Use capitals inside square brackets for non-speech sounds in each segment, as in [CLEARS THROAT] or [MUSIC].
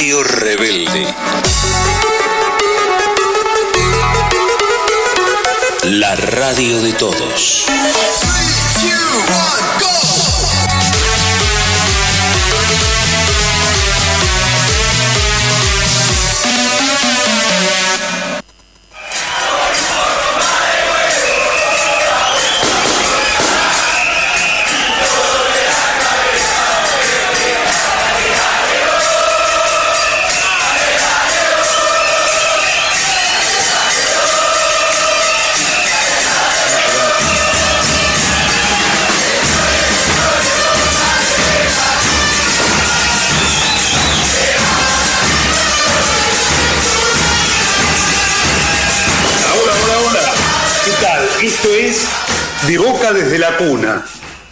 Radio Rebelde. La radio de todos. Desde la Cuna,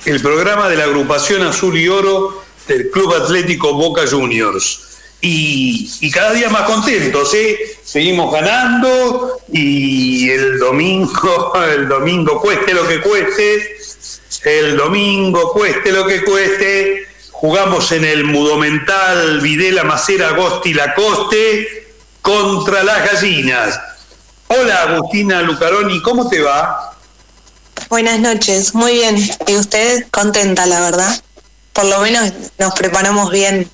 el programa de la agrupación Azul y Oro del Club Atlético Boca Juniors. Y, y cada día más contentos, ¿eh? Seguimos ganando y el domingo, [LAUGHS] el domingo cueste lo que cueste, el domingo cueste lo que cueste, jugamos en el Mudomental Videla Macera Agosti Lacoste contra las gallinas. Hola Agustina Lucaroni, ¿cómo te va? Buenas noches, muy bien. Y usted contenta, la verdad. Por lo menos nos preparamos bien.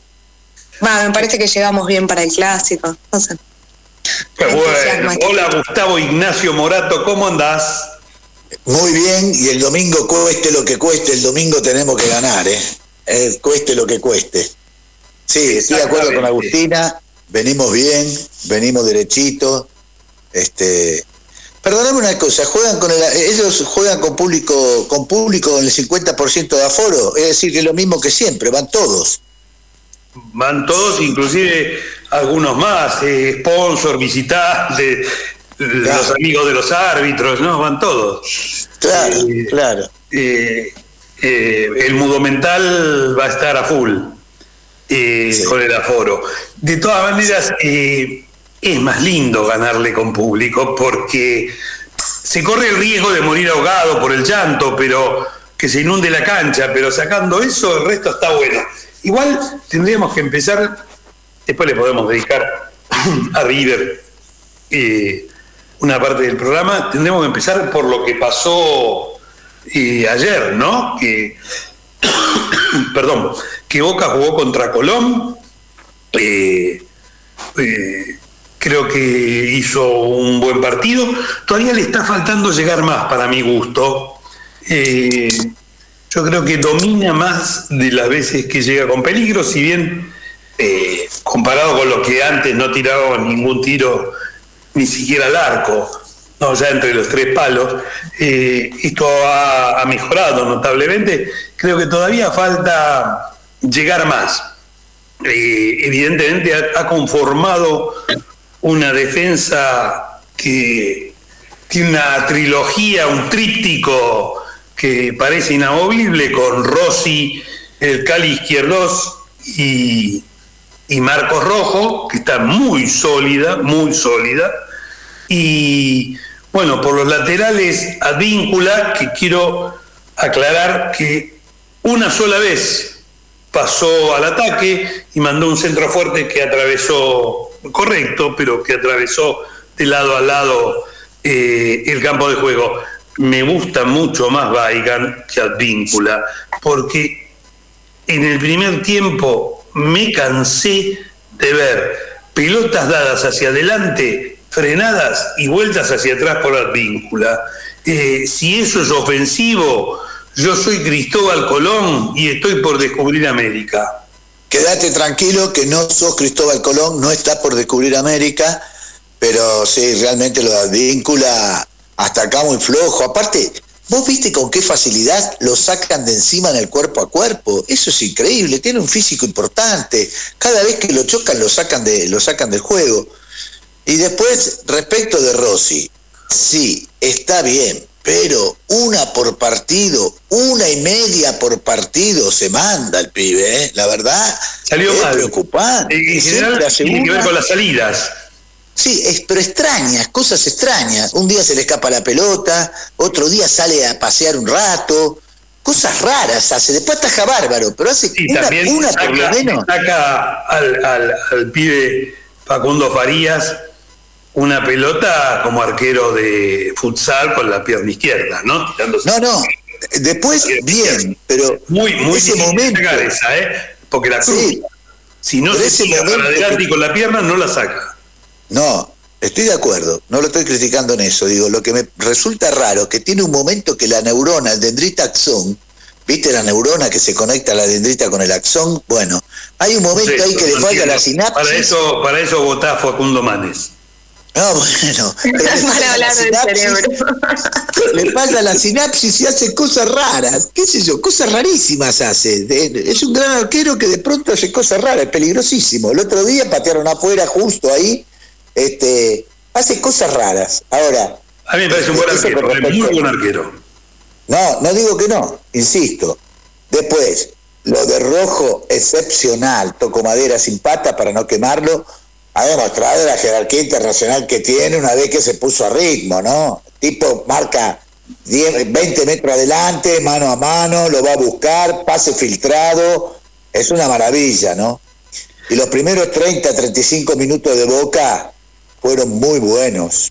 Va, me parece que llegamos bien para el clásico. No sé. Qué Me bueno. entusiasma. Hola Gustavo Ignacio Morato, ¿cómo andás? Muy bien, y el domingo cueste lo que cueste, el domingo tenemos que ganar, ¿eh? Eh, cueste lo que cueste. Sí, estoy de acuerdo con. Agustina, venimos bien, venimos derechito. Este, perdóname una cosa, juegan con el, ellos juegan con público, con público en el 50% de aforo, es decir, que es lo mismo que siempre, van todos. Van todos, inclusive algunos más, eh, sponsor, visitantes, los amigos de los árbitros, ¿no? Van todos. Claro, Eh, claro. eh, eh, el mudo mental va a estar a full Sí. con el aforo. De todas maneras, eh, es más lindo ganarle con público porque se corre el riesgo de morir ahogado por el llanto, pero que se inunde la cancha, pero sacando eso, el resto está bueno. Igual tendríamos que empezar, después le podemos dedicar [CLEARS THROAT] a River eh, una parte del programa, tendremos que empezar por lo que pasó eh, ayer, ¿no? Que, [CLEARS THROAT] perdón, que Boca jugó contra Colón, eh, creo que hizo un buen partido, todavía le está faltando llegar más para mi gusto. Eh, yo creo que domina más de las veces que llega con peligro, si bien eh, comparado con lo que antes no tiraba ningún tiro ni siquiera al arco, no, ya entre los tres palos, eh, esto ha, mejorado notablemente. Creo que todavía falta llegar más. Evidentemente ha conformado una defensa que tiene una trilogía, un tríptico que parece inamovible con Rossi, el Cali Izquierdos y, y Marcos Rojo, que está muy sólida, muy sólida. Y bueno, por los laterales, Advíncula, que quiero aclarar que una sola vez pasó al ataque y mandó un centro fuerte que atravesó, correcto, pero que atravesó de lado a lado eh, el campo de juego. Me gusta mucho más Baigan que Advíncula, porque en el primer tiempo me cansé de ver pelotas dadas hacia adelante, frenadas y vueltas hacia atrás por Advíncula. Eh, si eso es ofensivo, yo soy Cristóbal Colón y estoy por descubrir América. Quédate tranquilo que no sos Cristóbal Colón, no está por descubrir América, pero sí, realmente lo de Advíncula hasta acá muy flojo. Aparte, vos viste con qué facilidad lo sacan de encima en el cuerpo a cuerpo. Eso es increíble, tiene un físico importante. Cada vez que lo chocan lo sacan, de, lo sacan del juego. Y después, respecto de Rossi, sí, está bien, pero una por partido, una y media por partido se manda el pibe, ¿eh? La verdad, Salió es mal. preocupante. En general, tiene que ver con las salidas. Sí, es, pero extrañas, cosas extrañas. Un día se le escapa la pelota, otro día sale a pasear un rato. cosas raras hace, después ataja bárbaro, pero hace una, también una saca, por lo menos. saca al, al- al pibe Facundo Farías una pelota como arquero de futsal con la pierna izquierda, ¿no? Tirándose. No, no, después bien, pero Muy, muy ese momento, sacar esa, ¿eh? Porque la cruz, Sí. si no se ese tira para adelante que- y con la pierna, no la saca. no, estoy de acuerdo, no lo estoy criticando en eso, digo, lo que me resulta raro que tiene un momento que la neurona, el dendrita axón, ¿viste la neurona que se conecta a la dendrita con el axón? Bueno, hay un momento Sí, ahí que le no falla la sinapsis. Para eso, para eso votá Facundo Manes. No, bueno, [LAUGHS] Para hablar del sinapsis, cerebro. le falla la sinapsis y hace cosas raras, qué sé yo, cosas rarísimas hace. Es un gran arquero que de pronto hace cosas raras, es peligrosísimo. El otro día patearon afuera justo ahí, este, hace cosas raras. Ahora, A mí me parece un buen arquero, es muy buen arquero. no, no digo que no, insisto. Después, lo de rojo, excepcional, toco madera sin pata para no quemarlo, ha demostrado la jerarquía internacional que tiene una vez que se puso a ritmo, ¿no? Tipo marca 10, 20 metros adelante, mano a mano, lo va a buscar, pase filtrado, es una maravilla, ¿no? Y los primeros 30, 35 minutos de Boca fueron muy buenos.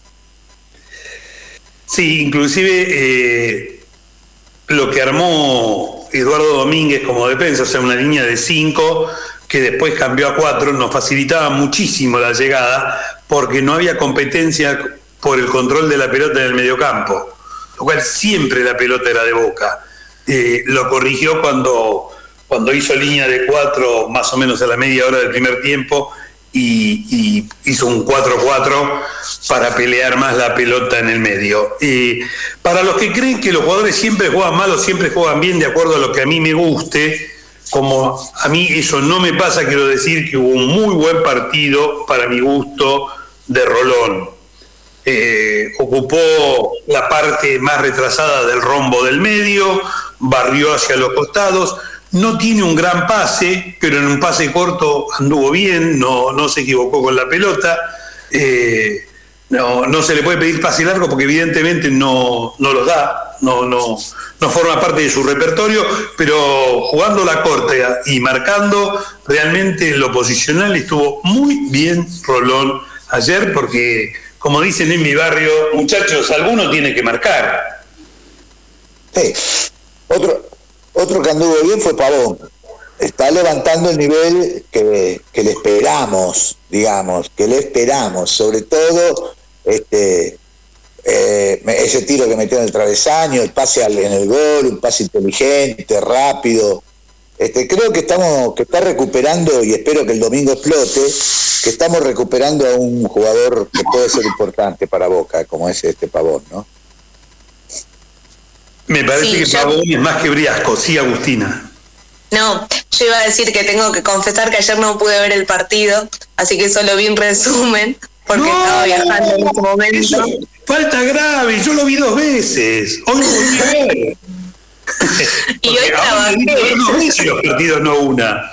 Sí, inclusive eh, lo que armó Eduardo Domínguez como defensa, o sea, una línea de cinco que después cambió a cuatro, nos facilitaba muchísimo la llegada porque no había competencia por el control de la pelota en el mediocampo, lo cual siempre la pelota era de boca. Eh, lo corrigió cuando, cuando hizo línea de cuatro más o menos a la media hora del primer tiempo y, hizo un 4-4 para pelear más la pelota en el medio. Y para los que creen que los jugadores siempre juegan mal o siempre juegan bien de acuerdo a lo que a mí me guste, como a mí eso no me pasa, quiero decir que hubo un muy buen partido para mi gusto de Rolón. Eh, ocupó la parte más retrasada del rombo del medio, barrió hacia los costados, no tiene un gran pase, pero en un pase corto anduvo bien, no, no se equivocó con la pelota. Eh, no, no se le puede pedir pase largo porque evidentemente no, no los da, no, no, no forma parte de su repertorio, pero jugando la corta y marcando, realmente en lo posicional estuvo muy bien Rolón ayer porque, como dicen en mi barrio, muchachos, alguno tiene que marcar. Sí. Otro, otro que anduvo bien fue Pavón. Está levantando el nivel que, que le esperamos, digamos, que le esperamos. Sobre todo este, eh, ese tiro que metió en el travesaño, el pase al- en el gol, un pase inteligente, rápido. Este, creo que estamos, que está recuperando, y espero que el domingo explote, que estamos recuperando a un jugador que puede ser importante para Boca, como es este Pavón, ¿no? Me parece Sí, que yo- Pavón es más que Briasco, sí, Agustina. No, yo iba a decir que tengo que confesar que ayer no pude ver el partido, así que solo vi un resumen, porque No, estaba viajando en ese momento. Eso, falta grave, yo lo vi dos veces. Hoy lo volví a ver. Y hoy trabajé. vi dos veces los partidos, no una.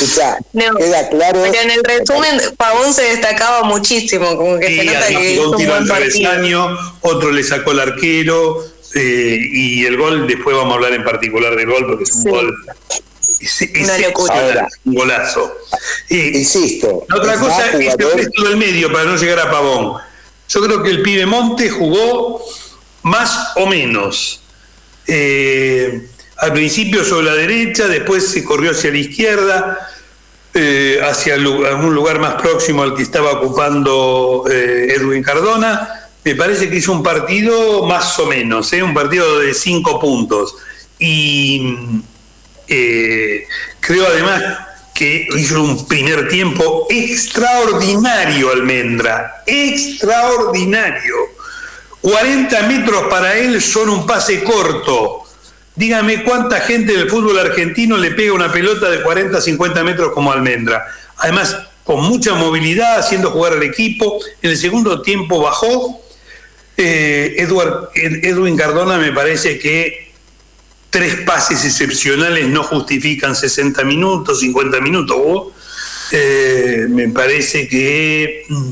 Escuchá, No. queda claro. Pero en el resumen, Pavón se destacaba muchísimo, como que se Y nota además que hizo un un tiro al buen partido. travesaño, otro le sacó el arquero, eh, y el gol, después vamos a hablar en particular del gol, porque es un Sí. gol ex- Una locura. excepcional, un golazo. Insisto. la otra es cosa es el resto del medio, para no llegar a Pavón. Yo creo que el pibe Monte jugó más o menos. Eh, al principio sobre la derecha, después se corrió hacia la izquierda, eh, hacia algún lugar más próximo al que estaba ocupando eh, Edwin Cardona. Me parece que hizo un partido más o menos, ¿eh? un partido de cinco puntos. Y eh, creo además que hizo un primer tiempo extraordinario Almendra, extraordinario. 40 metros para él son un pase corto. Dígame cuánta gente del fútbol argentino le pega una pelota de 40, 50 metros como Almendra. Además, con mucha movilidad, haciendo jugar al equipo. En el segundo tiempo bajó. Eh, Edwin Cardona me parece que tres pases excepcionales no justifican 60 minutos, 50 minutos. ¿vos? Eh, me parece que mm,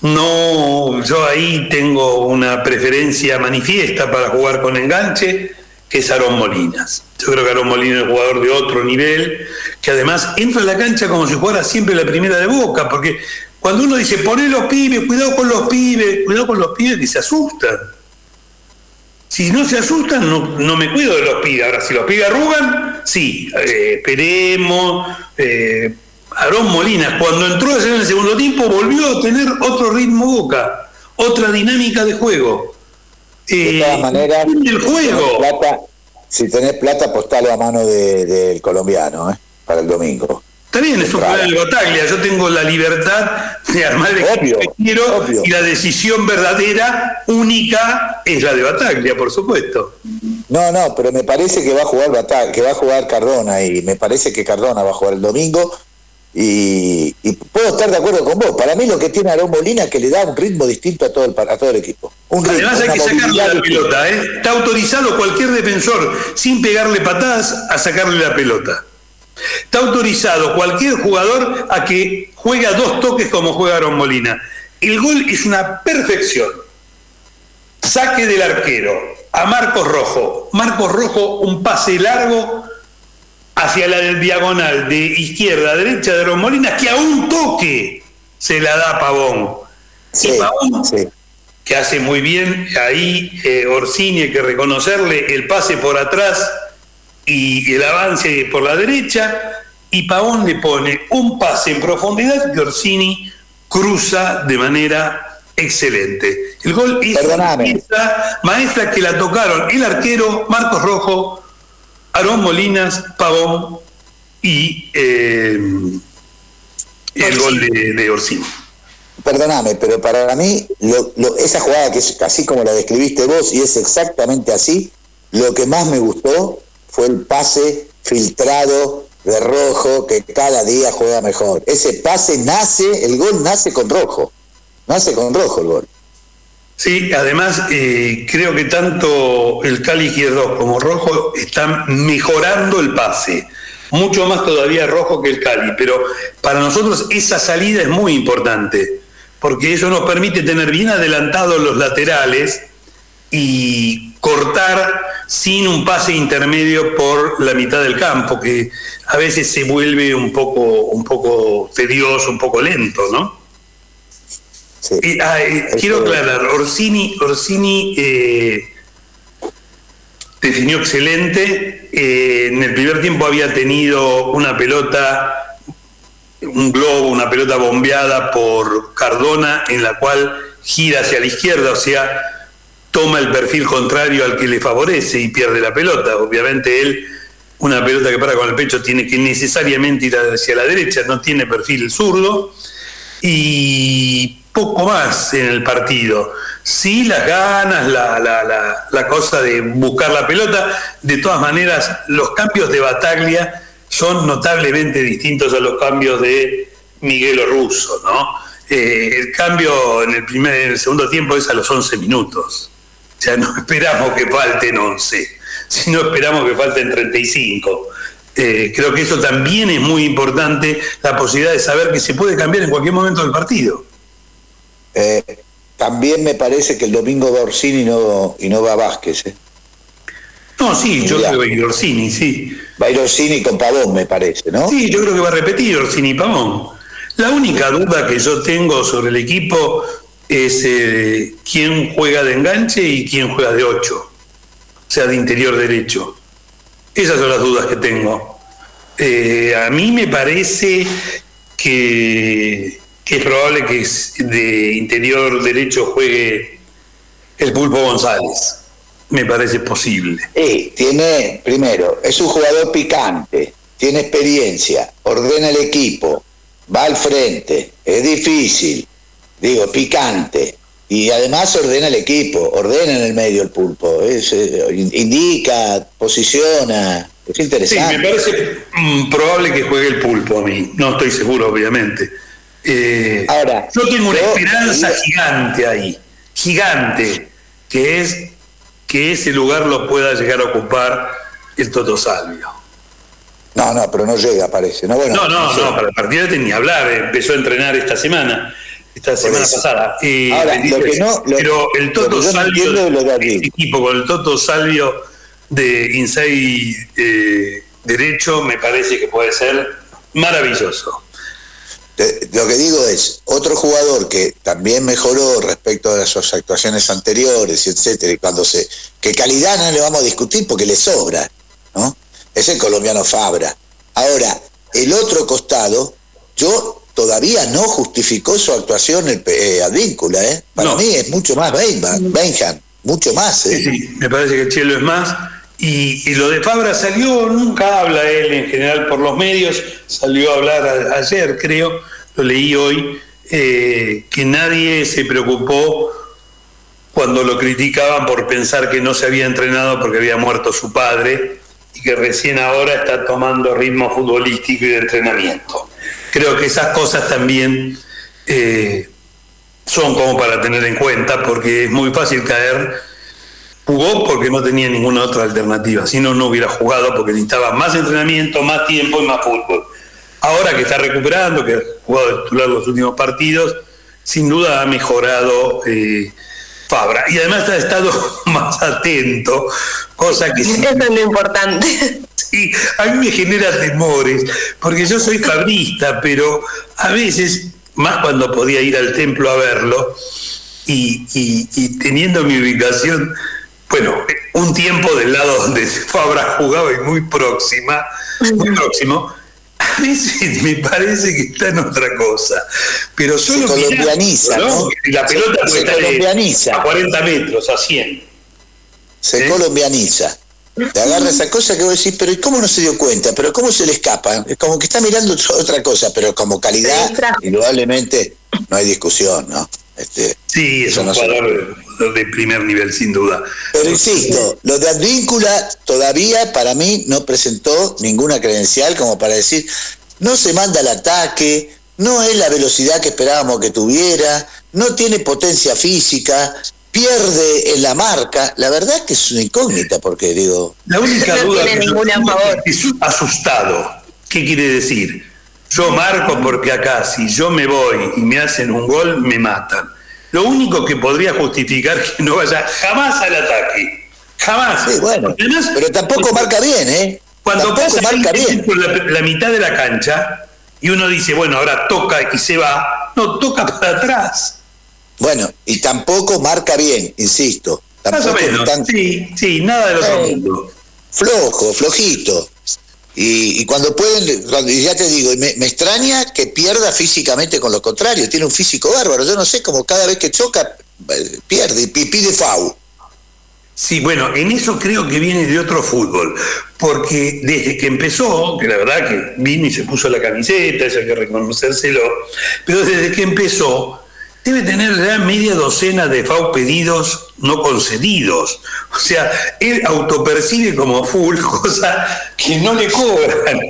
No, yo ahí tengo una preferencia manifiesta para jugar con enganche, que es Aarón Molinas. Yo creo que Aarón Molinas es un jugador de otro nivel, que además entra a la cancha como si fuera siempre la primera de boca, porque cuando uno dice, poné los pibes, cuidado con los pibes, cuidado con los pibes que se asustan. Si no se asustan, no, me cuido de los pibes. Ahora, si los pibes arrugan, sí, eh, esperemos. Eh, Aarón Molinas, cuando entró en el segundo tiempo, volvió a tener otro ritmo boca, otra dinámica de juego. de todas eh, maneras, el juego. Si tenés plata, postalo a mano del colombiano, ¿eh? para el domingo. Está bien, es un plan de Bataglia. Yo tengo la libertad de armar el equipo que quiero y la decisión verdadera, única, es la de Bataglia, por supuesto. No, no, pero me parece que va a jugar Bataglia, que va a jugar Cardona y me parece que Cardona va a jugar el domingo y, puedo estar de acuerdo con vos. Para mí lo que tiene Aarón Molina es que le da un ritmo distinto a todo el, a todo el equipo. Además hay que sacarle la pelota. ¿eh? Está autorizado cualquier defensor sin pegarle patadas a sacarle la pelota. Está autorizado cualquier jugador a que juegue a dos toques como juega Aaron Molina. El gol es una perfección. Saque del arquero a Marcos Rojo. Marcos Rojo, un pase largo hacia la del diagonal de izquierda a derecha de Aaron Molina, que a un toque se la da Pavón. y Pavón, que hace muy bien ahí eh, Orsini, hay que reconocerle el pase por atrás y el avance por la derecha, y Pavón le pone un pase en profundidad que Orsini cruza de manera excelente. El gol es maestra, maestra que la tocaron el arquero Marcos Rojo, Aarón Molinas, Pavón y eh, el gol de, Orsini. Perdóname, pero para mí esa jugada que es así como la describiste vos y es exactamente así, lo que más me gustó fue el pase filtrado de rojo que cada día juega mejor. Ese pase nace, el gol nace con rojo, nace con rojo el gol. Sí, además eh, creo que tanto el Cali izquierdo como rojo están mejorando el pase. Mucho más todavía rojo que el Cali, pero para nosotros esa salida es muy importante, porque eso nos permite tener bien adelantados los laterales y cortar sin un pase intermedio por la mitad del campo, que a veces se vuelve un poco, un poco tedioso, un poco lento, ¿no? Ah, eh, quiero aclarar, Orsini, Orsini eh, definió excelente. Eh, en el primer tiempo había tenido una pelota, un globo, una pelota bombeada por Cardona, en la cual gira hacia la izquierda, o sea, toma el perfil contrario al que le favorece y pierde la pelota. Obviamente él, una pelota que para con el pecho, tiene que necesariamente ir hacia la derecha, no tiene perfil zurdo. Y poco más en el partido. Sí, las ganas, la, la, la, cosa de buscar la pelota. De todas maneras, los cambios de Bataglia son notablemente distintos a los cambios de Miguel Russo, ¿no? Eh, el cambio en el primer en el segundo tiempo es a los 11 minutos. O sea, no esperamos que falten 11, sino esperamos que falten 35. Eh, creo que eso también es muy importante, la posibilidad de saber que se puede cambiar en cualquier momento del partido. Eh, también me parece que el domingo va Orsini y no, y no va Vázquez. ¿eh? No, sí, yo creo que va a ir Orsini, sí. Va a ir Orsini con Pavón, me parece, ¿no? Sí, yo creo que va a repetir Orsini y Pavón. La única duda que yo tengo sobre el equipo es eh, quién juega de enganche y quién juega de ocho, o sea, de interior derecho. Esas son las dudas que tengo. Eh, a mí me parece que, es probable que de interior derecho juegue el Pulpo González. Me parece posible. Sí, tiene, primero, es un jugador picante, tiene experiencia, ordena el equipo, va al frente, es difícil, digo, picante. Y además ordena el equipo, ordena en el medio el pulpo, es, indica, posiciona, es interesante. Sí, me parece mm, probable que juegue el pulpo a mí, no estoy seguro, obviamente. Eh, Ahora, yo tengo una esperanza gigante ahí, gigante, que es que ese lugar lo pueda llegar a ocupar el Toto Salvio. No, no, pero no llega, parece. No, bueno, no, no, no, para el partido tenía hablar, empezó a entrenar esta semana. Esta semana pasada. Eh, Ahora, lo que no, pero el Toto Salvio, el equipo con el Toto Salvio de Inside eh, Derecho me parece que puede ser maravilloso. Lo que digo es, otro jugador que también mejoró respecto a sus actuaciones anteriores, etcétera, y cuando se. que calidad no le vamos a discutir porque le sobra, ¿no? Es el colombiano Fabra. Ahora, el otro costado, yo todavía no justificó su actuación el eh, Advíncula, ¿eh? Para mí es mucho más Benjam, mucho más, ¿eh? Sí, me parece que el Chelo es más. Y, lo de Fabra salió, nunca habla él en general por los medios, salió a hablar ayer, creo, lo leí hoy, eh, que nadie se preocupó cuando lo criticaban por pensar que no se había entrenado porque había muerto su padre y que recién ahora está tomando ritmo futbolístico y de entrenamiento. Creo que esas cosas también eh, son como para tener en cuenta porque es muy fácil caer. Jugó porque no tenía ninguna otra alternativa, si no, no hubiera jugado porque necesitaba más entrenamiento, más tiempo y más fútbol. Ahora que está recuperando, que ha jugado titular los últimos partidos, sin duda ha mejorado eh, Fabra. Y además ha estado [LAUGHS] más atento, cosa que... Eso es lo importante. Sí, a mí me genera temores, porque yo soy fabrista, pero a veces, más cuando podía ir al templo a verlo, y, y teniendo mi ubicación, bueno, un tiempo del lado donde [LAUGHS] Fabra jugaba y muy próxima, muy próximo, a veces [LAUGHS] me parece que está en otra cosa. Pero solo. Se colombianiza, ¿no? La pelota se, colombianiza. a 40 metros, a 100. Se ¿Eh? colombianiza. Te agarra esa cosa que vos decís, pero ¿y cómo no se dio cuenta? ¿Pero cómo se le escapa? Es como que está mirando otra cosa, pero como calidad, indudablemente no hay discusión, ¿no? Este, sí, es un jugador de primer nivel, sin duda. Pero insisto, lo de Advíncula todavía para mí no presentó ninguna credencial como para decir, no se manda al ataque, no es la velocidad que esperábamos que tuviera, no tiene potencia física, pierde en la marca. La verdad que es una incógnita, porque digo. La única duda tiene ninguna favor. es asustado. ¿Qué quiere decir? Yo marco porque acá, si yo me voy y me hacen un gol, me matan. Lo único que podría justificar [LAUGHS] que no vaya jamás al ataque. Jamás. Sí, bueno. pero tampoco marca bien, ¿eh? Cuando pasa marca bien. Por la, mitad de la cancha y uno dice, bueno, ahora toca y se va, no, toca [LAUGHS] para atrás. Bueno, y tampoco marca bien, insisto. Más o menos. Sí, sí, nada de otro mundo. Flojo, flojito. Y, cuando pueden, cuando, ya te digo, me, me, extraña que pierda físicamente con lo contrario, tiene un físico bárbaro, yo no sé, como cada vez que choca, eh, pierde y pide FAU. Sí, bueno, en eso creo que viene de otro fútbol, porque desde que empezó, que la verdad que vino y se puso la camiseta, eso hay que reconocérselo, pero desde que empezó, debe tener ya media docena de FAU pedidos no concedidos. O sea, él autopercibe como full, [LAUGHS] cosa que no le cobran.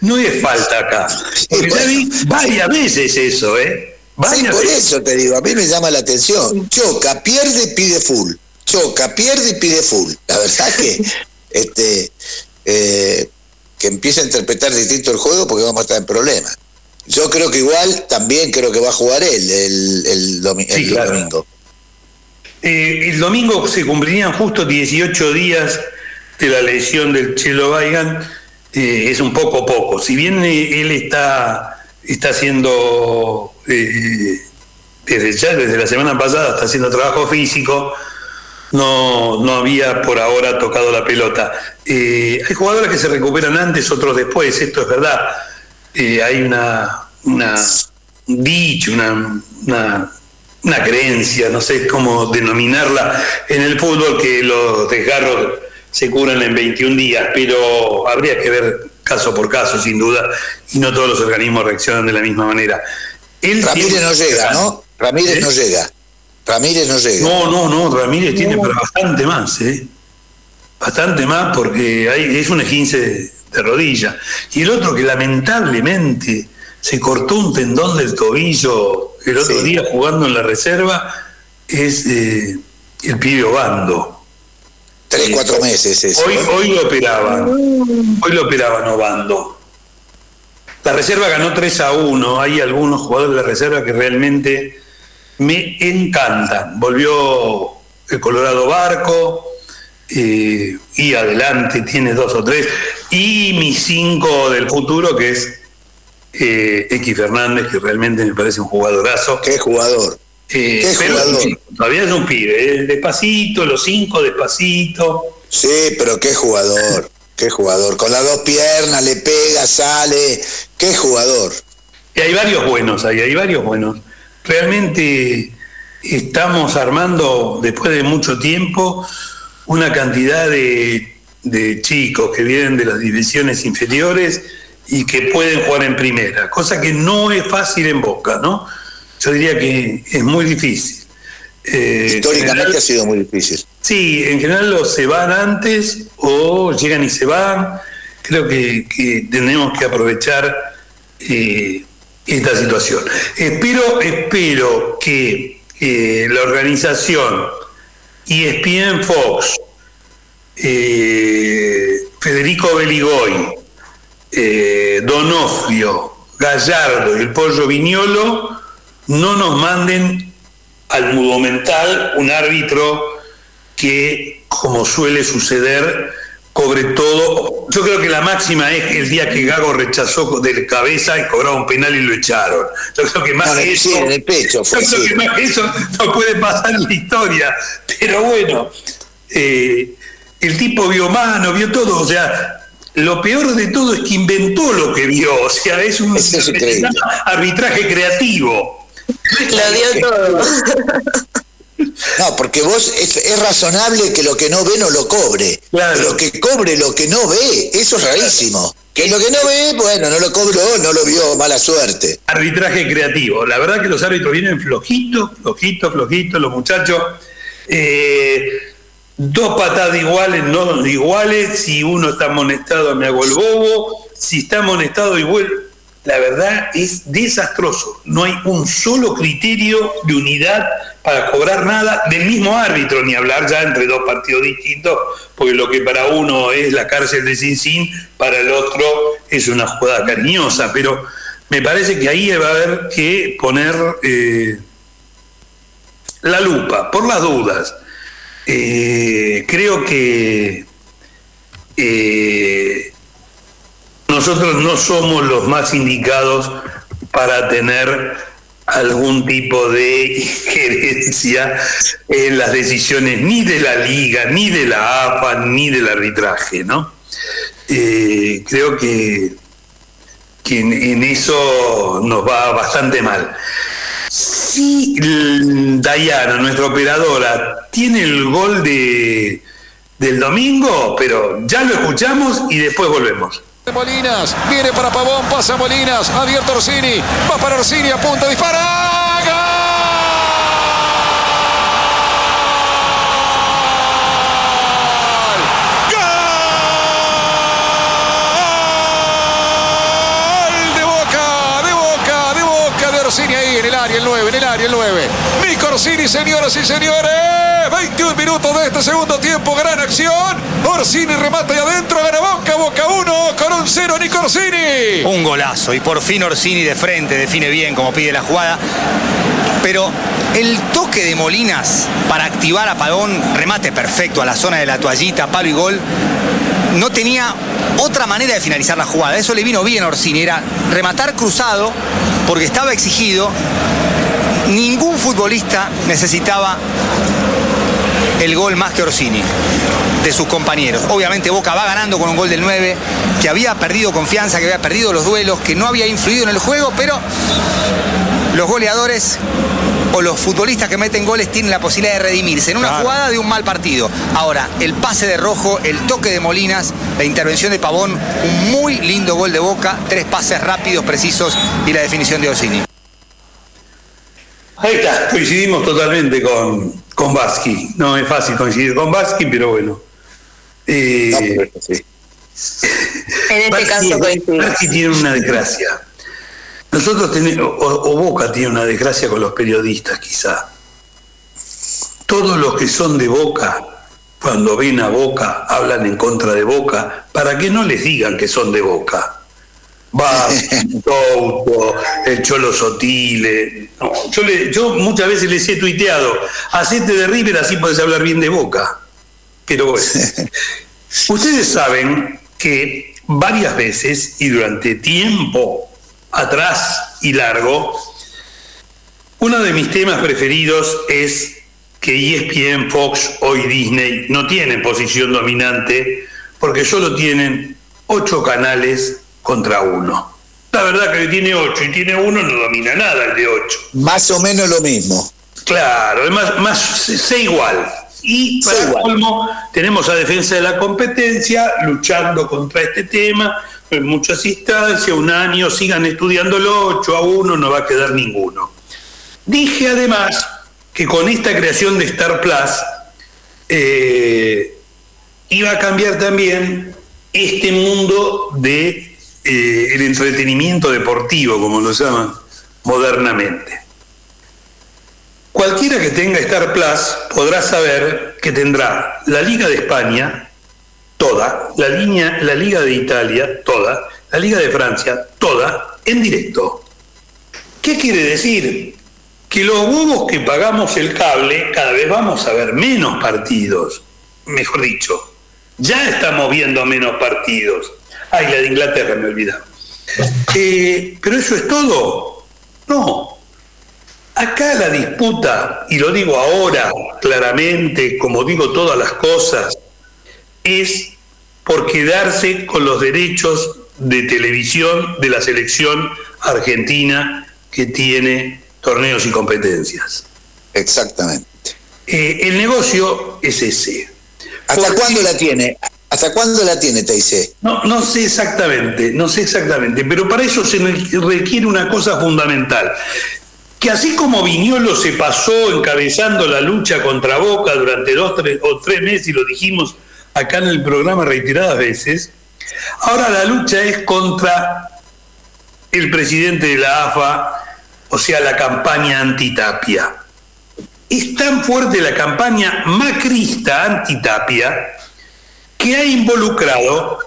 No es falta acá. Porque ya vi varias veces eso, ¿eh? sí, por eso te digo, a mí me llama la atención. Choca, pierde, pide full. Choca, pierde y pide full. La verdad que [LAUGHS] este eh, que empiece a interpretar distinto el juego porque vamos a estar en problemas. Yo creo que igual también creo que va a jugar él el, el, domingo. Eh, el domingo se cumplirían justo 18 días de la lesión del Chelo Baigan. Eh, es un poco poco. Si bien eh, él está, está haciendo, desde ya, desde la semana pasada, está haciendo trabajo físico, no, no había por ahora tocado la pelota. hay jugadores que se recuperan antes, otros después, esto es verdad eh, hay una, una dicho, una, una, creencia, no sé cómo denominarla, en el fútbol que los desgarros se curan en 21 días, pero habría que ver caso por caso, sin duda, y no todos los organismos reaccionan de la misma manera. Ramírez no llega, ¿no? Ramírez ¿Eh? no llega. Ramírez no llega. No, no, no, Ramírez tiene para bastante más, ¿eh? Bastante más porque hay, es un esguince de rodilla. Y el otro que lamentablemente se cortó un tendón del tobillo el otro día jugando en la reserva es eh, el pibe Obando. Tres, cuatro meses Hoy, hoy lo operaban. Hoy lo operaban Obando. La reserva ganó 3 a 1. Hay algunos jugadores de la reserva que realmente me encantan. Volvió el Colorado Barco eh, y adelante tiene dos o tres. Y mi cinco del futuro, que es eh, X Fernández, que realmente me parece un jugadorazo. ¿Qué jugador? Eh, ¿Qué pero jugador? todavía es un pibe, despacito, los cinco despacito. Sí, pero qué jugador, qué jugador. Con las dos piernas le pega, sale. Qué jugador. Y hay varios buenos ahí, hay varios buenos. Realmente estamos armando, después de mucho tiempo, una cantidad de, de chicos que vienen de las divisiones inferiores y que pueden jugar en primera, cosa que no es fácil en Boca, ¿no? Yo diría que es muy difícil. Eh, Históricamente general- ha sido muy difícil. Sí, en general los se van antes o llegan y se van. Creo que, que tenemos que aprovechar eh, esta situación. Espero, espero que eh, la organización ESPN Fox, eh, Federico Beligoy, eh, Donofrio, Gallardo y el Pollo Viñolo no nos manden al mudo mental un árbitro que, como suele suceder, cobre todo. Yo creo que la máxima es el día que Gago rechazó de cabeza y cobraba un penal y lo echaron. Yo creo que más No, [LAUGHS] que sí, eso, en el pecho yo fue, creo sí. que más que eso no puede pasar en la historia. Pero bueno, eh, el tipo vio mano, vio todo, o sea. Lo peor de todo es que inventó lo que vio, o sea, es un es increíble. se llama arbitraje creativo. Lo dio todo. [LAUGHS] No, porque vos es, es razonable que lo que no ve no lo cobre. Claro. Pero que cobre lo que no ve, eso es rarísimo. Que lo que no ve, bueno, no lo cobró, no lo vio, mala suerte. arbitraje creativo. La verdad que los árbitros vienen flojitos, flojitos, flojitos, los muchachos. eh, dos patadas iguales, no iguales. Si uno está amonestado, me hago el bobo. Si está amonestado y vuelve. La verdad es desastroso. No hay un solo criterio de unidad para cobrar nada del mismo árbitro, ni hablar ya entre dos partidos distintos, porque lo que para uno es la cárcel de Sin Sin, para el otro es una jugada cariñosa. Pero me parece que ahí va a haber que poner eh, la lupa, por las dudas. Eh, creo que eh, nosotros no somos los más indicados para tener algún tipo de injerencia en las decisiones ni de la liga, ni de la AFA, ni del arbitraje, ¿no? Eh, creo que, en, en eso nos va bastante mal. Si Dayana, nuestra operadora, tiene el gol de, del domingo, pero ya lo escuchamos y después volvemos. Molinas, viene para Pavón, pasa Molinas, abierto Orsini, va para Orsini, apunta, dispara. Orsini ahí en el área, el 9, en el área, el 9. Nico Orsini, señoras y señores. 21 minutos de este segundo tiempo, gran acción. Orsini remata y adentro, gana Boca, Boca 1, con un 0 Nico Orsini. Un golazo y por fin Orsini de frente define bien como pide la jugada. Pero el toque de Molinas para activar a Pavón, remate perfecto a la zona de la toallita, palo y gol, no tenía otra manera de finalizar la jugada. Eso le vino bien a Orsini, era rematar cruzado porque estaba exigido. Ningún futbolista necesitaba el gol más que Orsini de sus compañeros. Obviamente Boca va ganando con un gol del 9, que había perdido confianza, que había perdido los duelos, que no había influido en el juego, pero los goleadores o los futbolistas que meten goles tienen la posibilidad de redimirse en una Claro. jugada de un mal partido. Ahora, el pase de Rojo, el toque de Molinas, la intervención de Pavón, un muy lindo gol de Boca, tres pases rápidos, precisos y la definición de Orsini. Ahí está, coincidimos totalmente con, con Baski. No es fácil coincidir con Baski, pero bueno. Eh, No, pero sí. En este Baski- caso coincidimos. Baski tiene una desgracia. Nosotros tenemos, o, o Boca tiene una desgracia con los periodistas, quizá. Todos los que son de Boca, cuando ven a Boca, hablan en contra de Boca, para que no les digan que son de Boca. Va, Couto, [LAUGHS] el Cholo Sotile. No, yo, le- yo muchas veces les he tuiteado, hacete de River así podés hablar bien de Boca. Pero bueno, [LAUGHS] ustedes saben que varias veces y durante tiempo atrás y largo, uno de mis temas preferidos es que ESPN, Fox, hoy Disney no tienen posición dominante porque solo tienen ocho canales contra uno. La verdad que tiene ocho y tiene uno no domina nada el de ocho. Más o menos lo mismo. Claro, es más, más sé igual. Y para igual. colmo, tenemos a Defensa de la Competencia luchando contra este tema en muchas instancias, un año, sigan estudiándolo, 8 a 1, no va a quedar ninguno. Dije además que con esta creación de Star Plus eh, iba a cambiar también este mundo de eh, el entretenimiento deportivo, como lo llaman modernamente. Cualquiera que tenga Star Plus podrá saber que tendrá la Liga de España, toda, la, la Liga de Italia, toda, la Liga de Francia, toda, en directo. ¿Qué quiere decir? Que los huevos que pagamos el cable, cada vez vamos a ver menos partidos. Mejor dicho, ya estamos viendo menos partidos. Ay, la de Inglaterra me olvidaba. Eh, Pero eso es todo. No, Acá la disputa, y lo digo ahora claramente, como digo todas las cosas, es por quedarse con los derechos de televisión de la selección argentina que tiene torneos y competencias. Exactamente. Eh, el negocio es ese. ¿Hasta cuándo la tiene? ¿Hasta cuándo la tiene TIC? No, no sé exactamente, no sé exactamente, pero para eso se requiere una cosa fundamental. Que así como Viñolo se pasó encabezando la lucha contra Boca durante dos tres, o tres meses, y lo dijimos acá en el programa reiteradas veces, ahora la lucha es contra el presidente de la AFA, o sea, la campaña antitapia. Es tan fuerte la campaña macrista antitapia que ha involucrado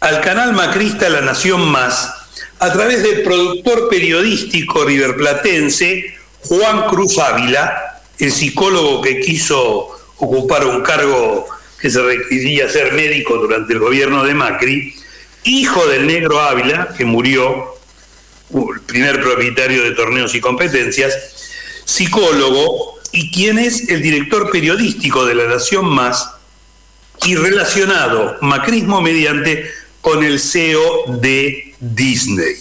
al canal macrista La Nación Más a través del productor periodístico riverplatense Juan Cruz Ávila, el psicólogo que quiso ocupar un cargo que se requería ser médico durante el gobierno de Macri, hijo del negro Ávila, que murió, el primer propietario de torneos y competencias, psicólogo y quien es el director periodístico de La Nación Más, y relacionado macrismo mediante con el CEO de Disney.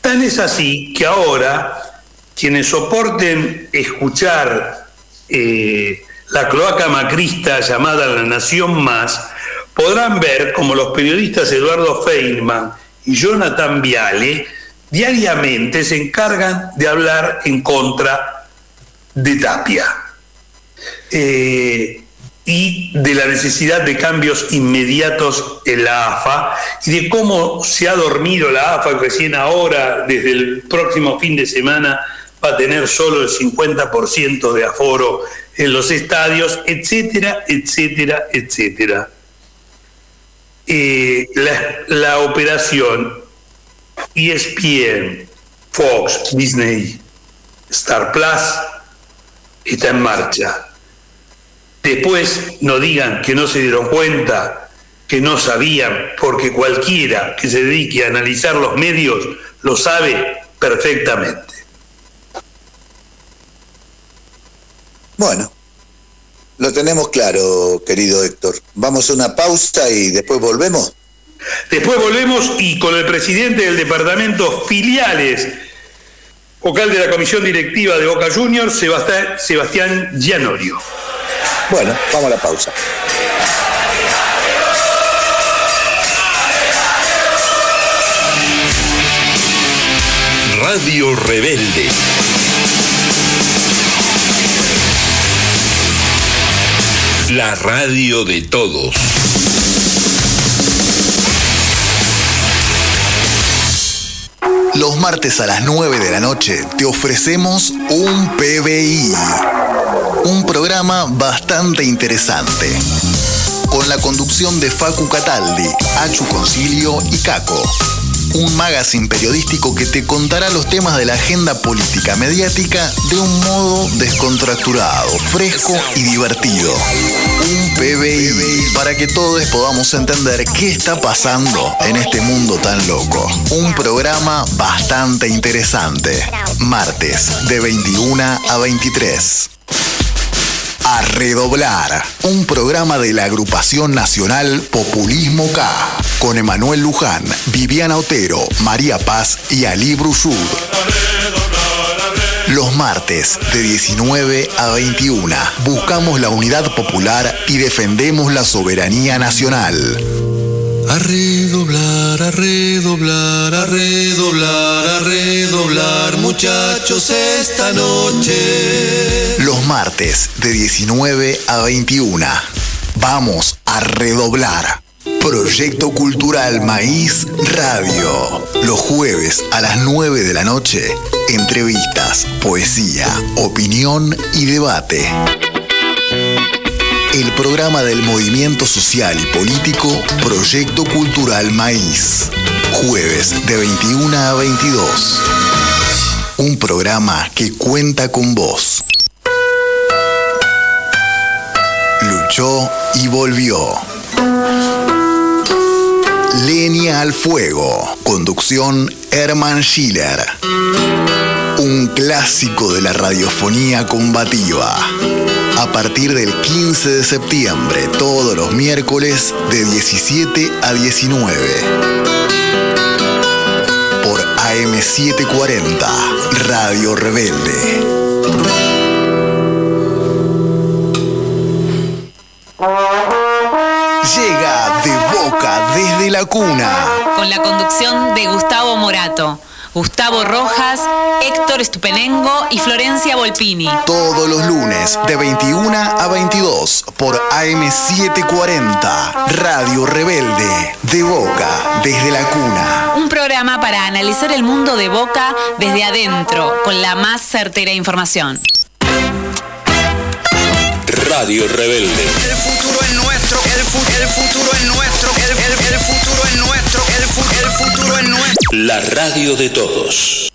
Tan es así que ahora quienes soporten escuchar eh, la cloaca macrista llamada La Nación Más podrán ver como los periodistas Eduardo Feynman y Jonathan Viale diariamente se encargan de hablar en contra de Tapia. Eh, y de la necesidad de cambios inmediatos en la AFA y de cómo se ha dormido la AFA recién ahora, desde el próximo fin de semana, va a tener solo el 50% de aforo en los estadios, etcétera, etcétera, etcétera. Eh, la, la operación ESPN, Fox, Disney, Star Plus está en marcha. Después no digan que no se dieron cuenta, que no sabían, porque cualquiera que se dedique a analizar los medios lo sabe perfectamente. Bueno, lo tenemos claro, querido Héctor. Vamos a una pausa y después volvemos. Después volvemos y con el presidente del departamento filiales, vocal de la comisión directiva de Boca Juniors, Sebastián, Gianorio. [LAUGHS] Bueno, vamos a la pausa. Radio Rebelde. La radio de todos. Los martes a las 9 de la noche te ofrecemos un PBI. Un programa bastante interesante. Con la conducción de Facu Cataldi, Achu Concilio y Caco. Un magazine periodístico que te contará los temas de la agenda política mediática de un modo descontracturado, fresco y divertido. Un PBI para que todos podamos entender qué está pasando en este mundo tan loco. Un programa bastante interesante. Martes de 21 a 23. A Redoblar, un programa de la agrupación nacional Populismo K, con Emanuel Luján, Viviana Otero, María Paz y Ali Brusud. Los martes de 19 a 21 buscamos la unidad popular y defendemos la soberanía nacional. A redoblar, a redoblar, a redoblar, a redoblar, muchachos, esta noche. Los martes de 19 a 21. Vamos a redoblar. Proyecto Cultural Maíz Radio. Los jueves a las 9 de la noche. Entrevistas, poesía, opinión y debate el programa del movimiento social y político Proyecto Cultural Maíz. Jueves de 21 a 22. Un programa que cuenta con vos. Luchó y volvió. Leña al fuego. Conducción Herman Schiller. Un clásico de la radiofonía combativa a partir del 15 de septiembre, todos los miércoles de 17 a 19. Por AM740, Radio Rebelde. Llega de boca desde la cuna. Con la conducción de Gustavo Morato Gustavo Rojas, Héctor Estupenengo y Florencia Volpini. Todos los lunes de 21 a 22 por AM740, Radio Rebelde, de Boca, desde la cuna. Un programa para analizar el mundo de Boca desde adentro, con la más certera información. Radio Rebelde. El futuro es nuestro, el, futuro es nuestro, el, el futuro es nuestro, el, futuro es nuestro. La radio de todos.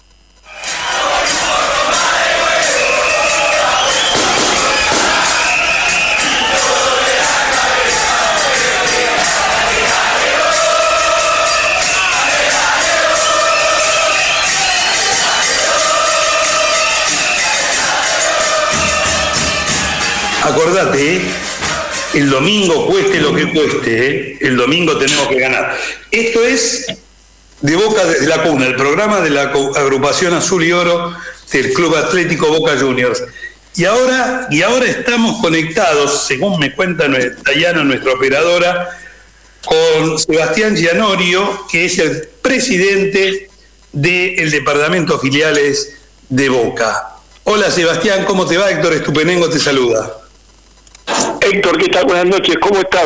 Acordate, ¿eh? el domingo cueste lo que cueste, ¿eh? el domingo tenemos que ganar. Esto es de Boca desde la cuna, el programa de la agrupación Azul y Oro del Club Atlético Boca Juniors. Y ahora, y ahora estamos conectados, según me cuenta Dayana, nuestra operadora, con Sebastián Gianorio, que es el presidente del Departamento Filiales de Boca. Hola Sebastián, ¿cómo te va? Héctor Estupenengo te saluda. Héctor, ¿qué tal? Buenas noches, ¿cómo estás?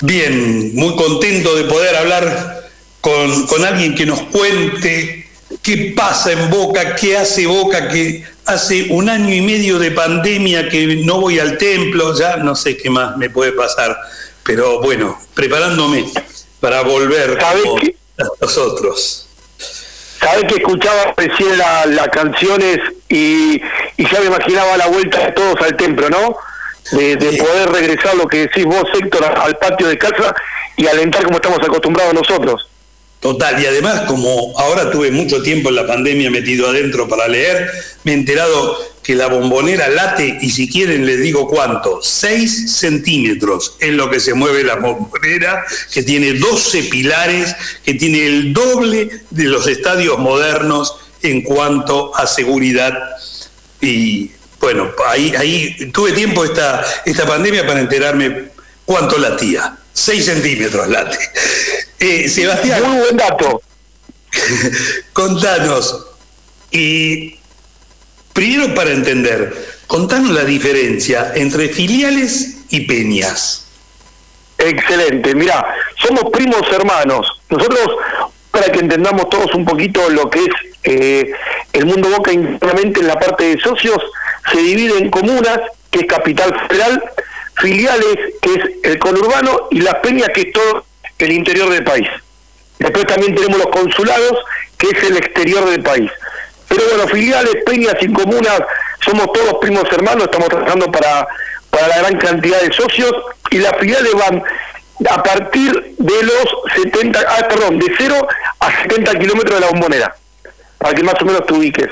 Bien, muy contento de poder hablar con, con alguien que nos cuente qué pasa en Boca, qué hace Boca, que hace un año y medio de pandemia que no voy al templo, ya no sé qué más me puede pasar, pero bueno, preparándome para volver a nosotros. Sabes que escuchaba recién las canciones y, y ya me imaginaba la vuelta de todos al templo, ¿no? De, poder regresar lo que decís vos, Héctor, al patio de casa y alentar como estamos acostumbrados nosotros. Total, y además como ahora tuve mucho tiempo en la pandemia metido adentro para leer, me he enterado que la bombonera late, y si quieren les digo cuánto, 6 centímetros es lo que se mueve la bombonera, que tiene 12 pilares, que tiene el doble de los estadios modernos en cuanto a seguridad y bueno, ahí, ahí tuve tiempo esta, esta pandemia para enterarme cuánto latía. 6 centímetros late. Eh, Sebastián. Muy buen dato. [LAUGHS] contanos. Y primero para entender, contanos la diferencia entre filiales y peñas. Excelente. Mira, somos primos hermanos. Nosotros, para que entendamos todos un poquito lo que es eh, el mundo Boca internamente en la parte de socios, se divide en comunas, que es Capital Federal, filiales, que es el conurbano, y las peñas, que es todo el interior del país. Después también tenemos los consulados, que es el exterior del país. Pero bueno, filiales, peñas y comunas, somos todos primos hermanos, estamos trabajando para, para la gran cantidad de socios y las filiales van a partir de los 70, ah, perdón, de 0 a 70 kilómetros de la bombonera, para que más o menos te ubiques.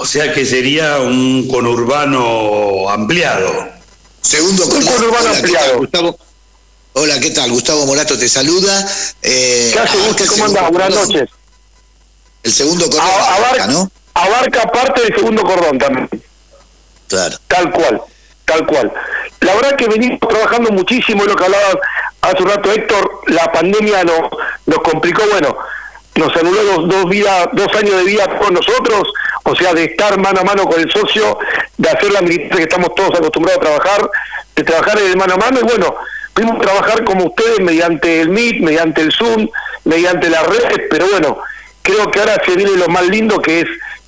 O sea que sería un conurbano ampliado. Segundo Un conurbano Hola, ¿qué tal, ampliado. Gustavo? Hola, ¿qué tal? Gustavo Morato te saluda. Eh, ¿Qué hace, Gusti? el ¿Cómo andás? Buenas noches. El segundo cordón A- abarca, ¿no? abarca parte del segundo cordón también. Claro. Tal cual, tal cual. La verdad que venimos trabajando muchísimo, lo que hablaba hace un rato Héctor, la pandemia nos, nos complicó, bueno, nos anuló dos, dos, años de vida con nosotros, o sea, de estar mano a mano con el socio, de hacer la militancia que estamos todos acostumbrados a trabajar, de trabajar el mano a mano, y bueno, pudimos trabajar como ustedes mediante el Meet, mediante el Zoom, mediante las redes, pero bueno, creo que ahora se viene lo más lindo que es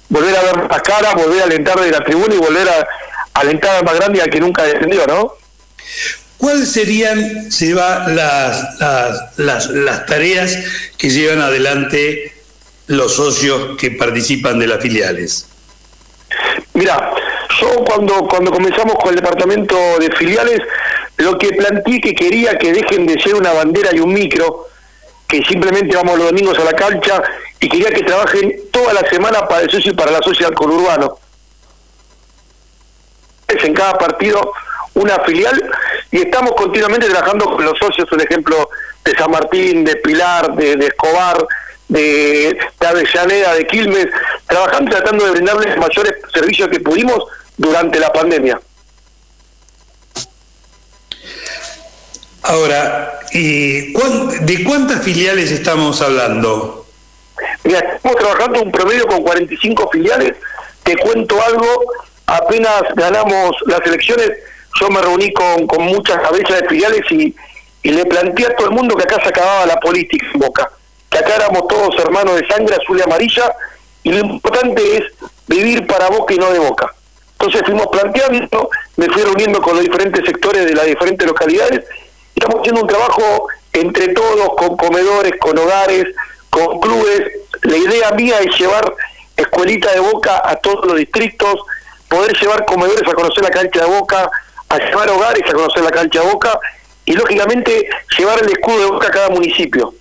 volver a ver las caras, volver a alentar de la tribuna y volver a, alentar al más grande y al que nunca descendió, ¿no? ¿Cuáles serían, Seba, las, las, las, las tareas que llevan adelante los socios que participan de las filiales? Mira, yo cuando, cuando comenzamos con el departamento de filiales, lo que planteé que quería que dejen de ser una bandera y un micro, que simplemente vamos los domingos a la cancha, y quería que trabajen toda la semana para el socio y para la sociedad conurbano. Es en cada partido una filial y estamos continuamente trabajando con los socios, un ejemplo de San Martín, de Pilar, de, de Escobar, de, de Avellaneda, de Quilmes, trabajando tratando de brindarles mayores servicios que pudimos durante la pandemia. Ahora, eh, ¿cuán- ¿de cuántas filiales estamos hablando? Mira, estamos trabajando un promedio con 45 filiales. Te cuento algo, apenas ganamos las elecciones, yo me reuní con, con muchas cabezas de filiales y, y le planteé a todo el mundo que acá se acababa la política en Boca, que acá éramos todos hermanos de sangre azul y amarilla y lo importante es vivir para Boca y no de Boca. Entonces fuimos planteando, me fui reuniendo con los diferentes sectores de las diferentes localidades y estamos haciendo un trabajo entre todos, con comedores, con hogares, con clubes. La idea mía es llevar escuelita de Boca a todos los distritos, poder llevar comedores a conocer la cancha de Boca, a llevar hogares a conocer la cancha Boca y lógicamente llevar el escudo de Boca a cada municipio.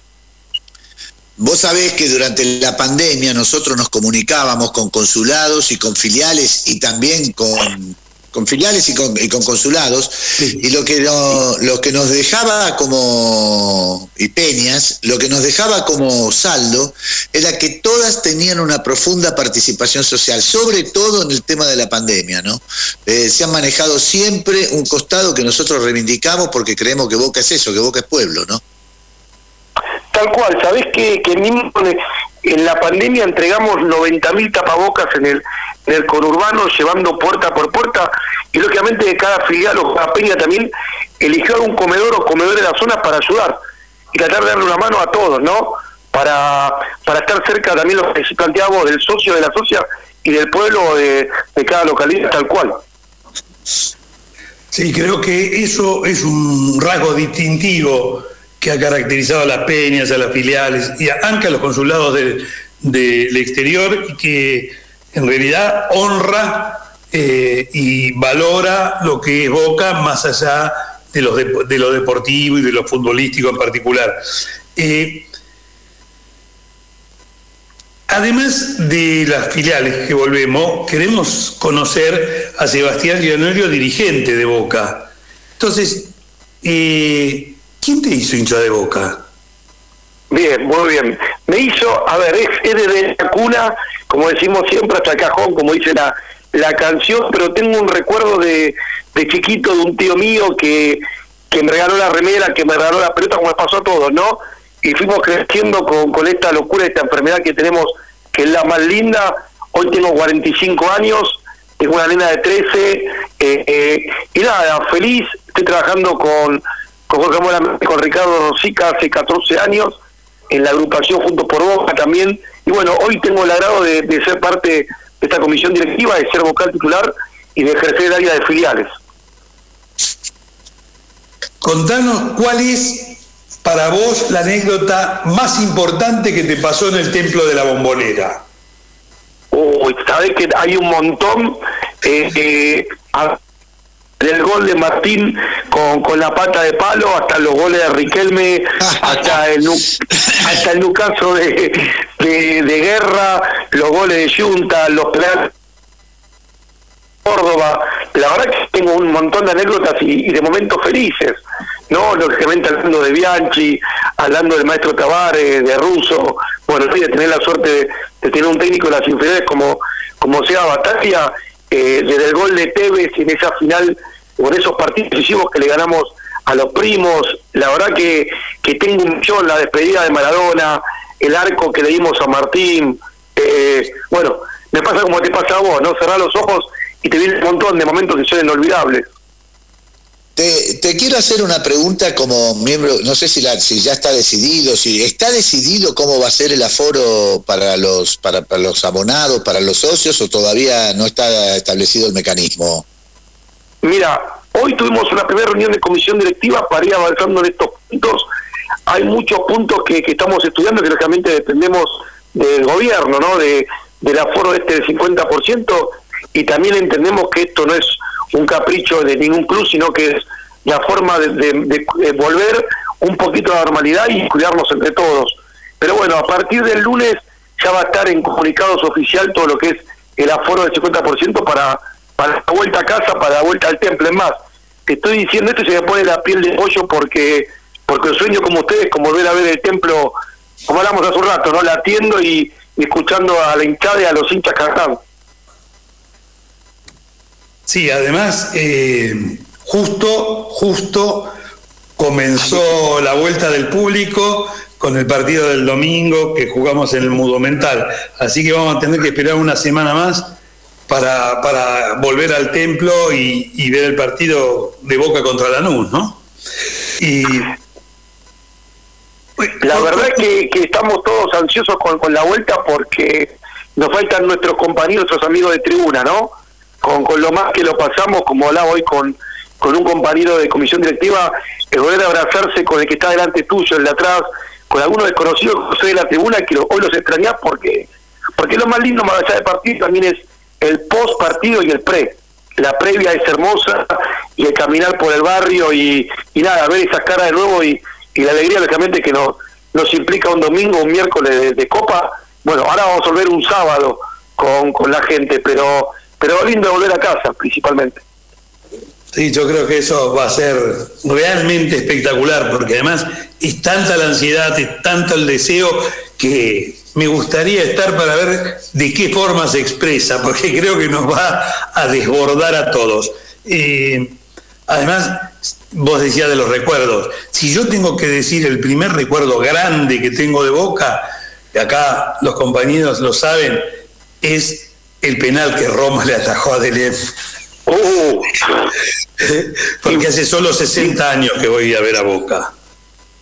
Vos sabés que durante la pandemia nosotros nos comunicábamos con consulados y con filiales y también con, con filiales y con, y con consulados y lo que, no- lo que nos dejaba como, y peñas, lo que nos dejaba como saldo era que todas tenían una profunda participación social, sobre todo en el tema de la pandemia, ¿no? Eh, se han manejado siempre un costado que nosotros reivindicamos porque creemos que Boca es eso, que Boca es pueblo, ¿no? Tal cual, ¿sabés que, que mismo en la pandemia entregamos 90.000 tapabocas en el, en el conurbano, llevando puerta por puerta, y lógicamente cada filial o cada peña también eligió algún comedor o comedor de la zona para ayudar y tratar de darle una mano a todos, ¿no? Para, para estar cerca también lo que planteamos del socio, de la socia y del pueblo de, de cada localidad, tal cual. Sí, creo que eso es un rasgo distintivo que ha caracterizado a las peñas, a las filiales y a, a los consulados del, exterior y que en realidad honra eh, y valora lo que es Boca más allá de, lo deportivo y de lo futbolístico en particular. Eh, Además de las filiales que volvemos, queremos conocer a Sebastián Gianorio, dirigente de Boca. Entonces, eh, ¿quién te hizo hincha de Boca? Bien, muy bien. Me hizo, a ver, es, es desde la cuna, como decimos siempre, hasta el cajón, como dice la, la canción, pero tengo un recuerdo de, de chiquito de un tío mío que, que me regaló la remera, que me regaló la pelota, como me pasó a todos, ¿no? Y fuimos creciendo con, con esta locura, esta enfermedad que tenemos, que es la más linda. Hoy tengo 45 años, tengo una nena de 13, eh, eh, y nada, feliz, estoy trabajando con, con Jorge Mora, con Ricardo Rosica hace 14 años, en la agrupación Juntos por Boca también. Y bueno, hoy tengo el agrado de, de ser parte de esta comisión directiva, de ser vocal titular y de ejercer el área de filiales. Contanos cuál es para vos la anécdota más importante que te pasó en el templo de la bombonera? Uy, sabes que hay un montón. Eh, eh, a- del gol de Martín con, con la pata de palo hasta los goles de Riquelme hasta el hasta el Nucaso de, de, guerra los goles de Junta los penales Córdoba. La verdad que tengo un montón de anécdotas y, de momentos felices no lógicamente hablando de Bianchi hablando del maestro Tavares de Russo. Bueno sí, de tener la suerte de, de tener un técnico de las inferiores como como sea Batalla eh, desde el gol de Tevez en esa final en esos partidos decisivos que le ganamos a los primos, la verdad que, que tengo un millón, la despedida de Maradona, el arco que le dimos a Martín, eh, bueno, me pasa como te pasa a vos, ¿no? Cerrar los ojos y te viene un montón de momentos que son inolvidables. Te, te quiero hacer una pregunta como miembro, no sé si, la, si ya está decidido, si está decidido cómo va a ser el aforo para los, para, para los abonados, para los socios, o todavía no está establecido el mecanismo. Mira, hoy tuvimos una primera reunión de comisión directiva para ir avanzando en estos puntos. Hay muchos puntos que, que estamos estudiando que lógicamente dependemos del gobierno, ¿no? De, del aforo este del 50% y también entendemos que esto no es un capricho de ningún club, sino que es la forma de, de- volver un poquito a la normalidad y cuidarnos entre todos. Pero bueno, a partir del lunes ya va a estar en comunicados oficial todo lo que es el aforo del 50% para, para la vuelta a casa, para la vuelta al templo. Es más, te estoy diciendo esto y se me pone la piel de pollo porque porque sueño como ustedes, como volver a ver el templo, como hablamos hace un rato, ¿no? Latiendo y, y escuchando a la hinchada y a los hinchas cantando. Sí, además, eh, justo, justo comenzó la vuelta del público con el partido del domingo que jugamos en el Mudo Mental. Así que vamos a tener que esperar una semana más para, para volver al templo y, ver el partido de Boca contra Lanús, ¿no? Y La verdad es que, que estamos todos ansiosos con, con la vuelta porque nos faltan nuestros compañeros, nuestros amigos de tribuna, ¿no? Con, con lo más que lo pasamos, como hablaba hoy con, con un compañero de comisión directiva, el poder abrazarse con el que está delante tuyo, el de atrás, con algunos desconocidos que de la tribuna, que hoy los extrañás porque, porque lo más lindo, más allá del partido, también es el post partido y el pre. La previa es hermosa y el caminar por el barrio y, y nada, ver esas caras de nuevo y, y la alegría, lógicamente, que nos, nos implica un domingo, un miércoles de, Copa. Bueno, ahora vamos a volver un sábado con, con la gente, pero, pero lindo volver a casa, principalmente. Sí, yo creo que eso va a ser realmente espectacular, porque además es tanta la ansiedad, es tanto el deseo que me gustaría estar para ver de qué forma se expresa, porque [LAUGHS] creo que nos va a desbordar a todos. Eh, además, vos decías de los recuerdos, si yo tengo que decir el primer recuerdo grande que tengo de Boca, y acá los compañeros lo saben, es el penal que Roma le atajó a Delem. [LAUGHS] Porque hace solo 60 años que voy a ver a Boca.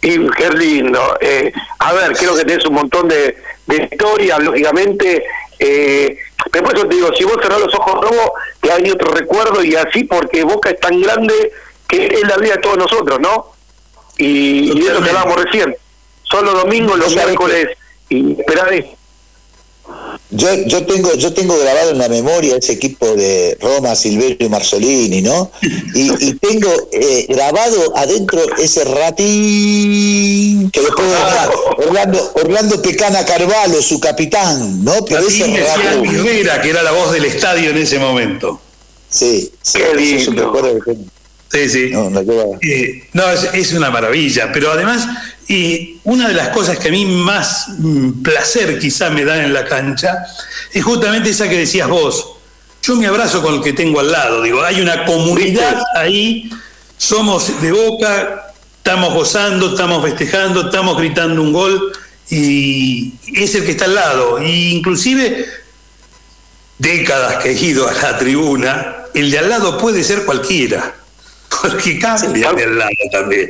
Y qué lindo. Eh, a ver, creo que tenés un montón de, de historias, lógicamente. Eh, por eso te digo, si vos cerrás los ojos nuevos, te hay otro recuerdo y así, porque Boca es tan grande que es la vida de todos nosotros, ¿no? Y, y de lo que hablábamos recién. Son los domingos, los miércoles, y esperar eso. Yo, yo tengo yo tengo grabado en la memoria ese equipo de Roma, Silverio y Marzolini, ¿no? Y, y tengo eh, grabado adentro ese ratín que después era Orlando, Orlando Pecana Carvalho, su capitán, ¿no? Pero ese ratín- Rivera, que era la voz del estadio en ese momento. Sí, sí, Qué ese es un lindo. recuerdo que tengo. Sí, sí. No. Eh, no, es, es una maravilla, pero además, eh, una de las cosas que a mí más mm, placer quizá me da en la cancha es justamente esa que decías vos. Yo me abrazo con el que tengo al lado, digo, hay una comunidad ahí, somos de boca, estamos gozando, estamos festejando, estamos gritando un gol y es el que está al lado. Y inclusive décadas que he ido a la tribuna, el de al lado puede ser cualquiera, [LAUGHS] porque cambia de al lado también.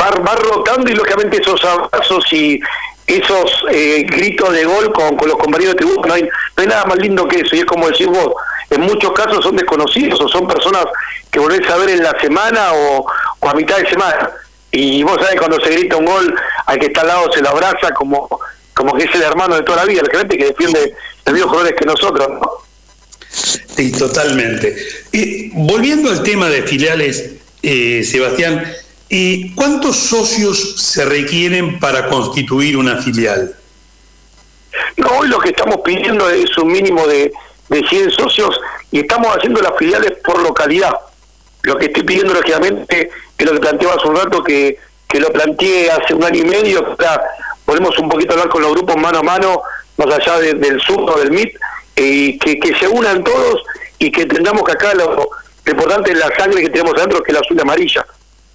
Va, va rotando y lógicamente esos abrazos y esos eh, gritos de gol con, con los compañeros de tribuna, no hay, no hay nada más lindo que eso, y es como decís vos, en muchos casos son desconocidos o son personas que volvés a ver en la semana o, a mitad de semana. y vos sabés cuando se grita un gol, al que está al lado se lo abraza como, como que es el hermano de toda la vida, el gente que defiende los mismos colores que nosotros, ¿no? Sí, totalmente. Y volviendo al tema de filiales, eh, Sebastián, eh, ¿cuántos socios se requieren para constituir una filial? No, hoy lo que estamos pidiendo es un mínimo de, de 100 socios y estamos haciendo las filiales por localidad. Lo que estoy pidiendo, lógicamente, es lo que planteaba hace un rato, que, que lo planteé hace un año y medio, o sea, podemos un poquito hablar con los grupos mano a mano, más allá de- del sur o del MIT, y que, que se unan todos y que entendamos que acá lo, lo importante es la sangre que tenemos adentro, que es la azul y amarilla.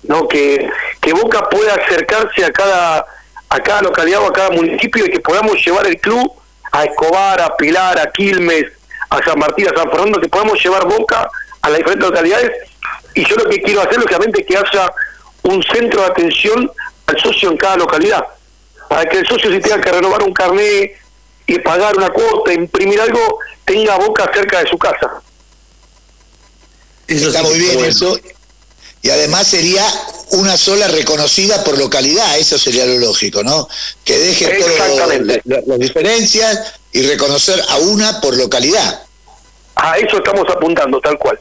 ¿No? Que, que Boca pueda acercarse a cada, a cada localidad o a cada municipio y que podamos llevar el club a Escobar, a Pilar, a Quilmes, a San Martín, a San Fernando, que podamos llevar Boca a las diferentes localidades. Y yo lo que quiero hacer, lógicamente, es que haya un centro de atención al socio en cada localidad, para que el socio si tenga que renovar un carnet y pagar una cuota, imprimir algo, tenga Boca cerca de su casa. Está muy bien eso. Y además sería una sola reconocida por localidad, eso sería lo lógico, ¿no? Que deje todas las diferencias y reconocer a una por localidad. A eso estamos apuntando, tal cual.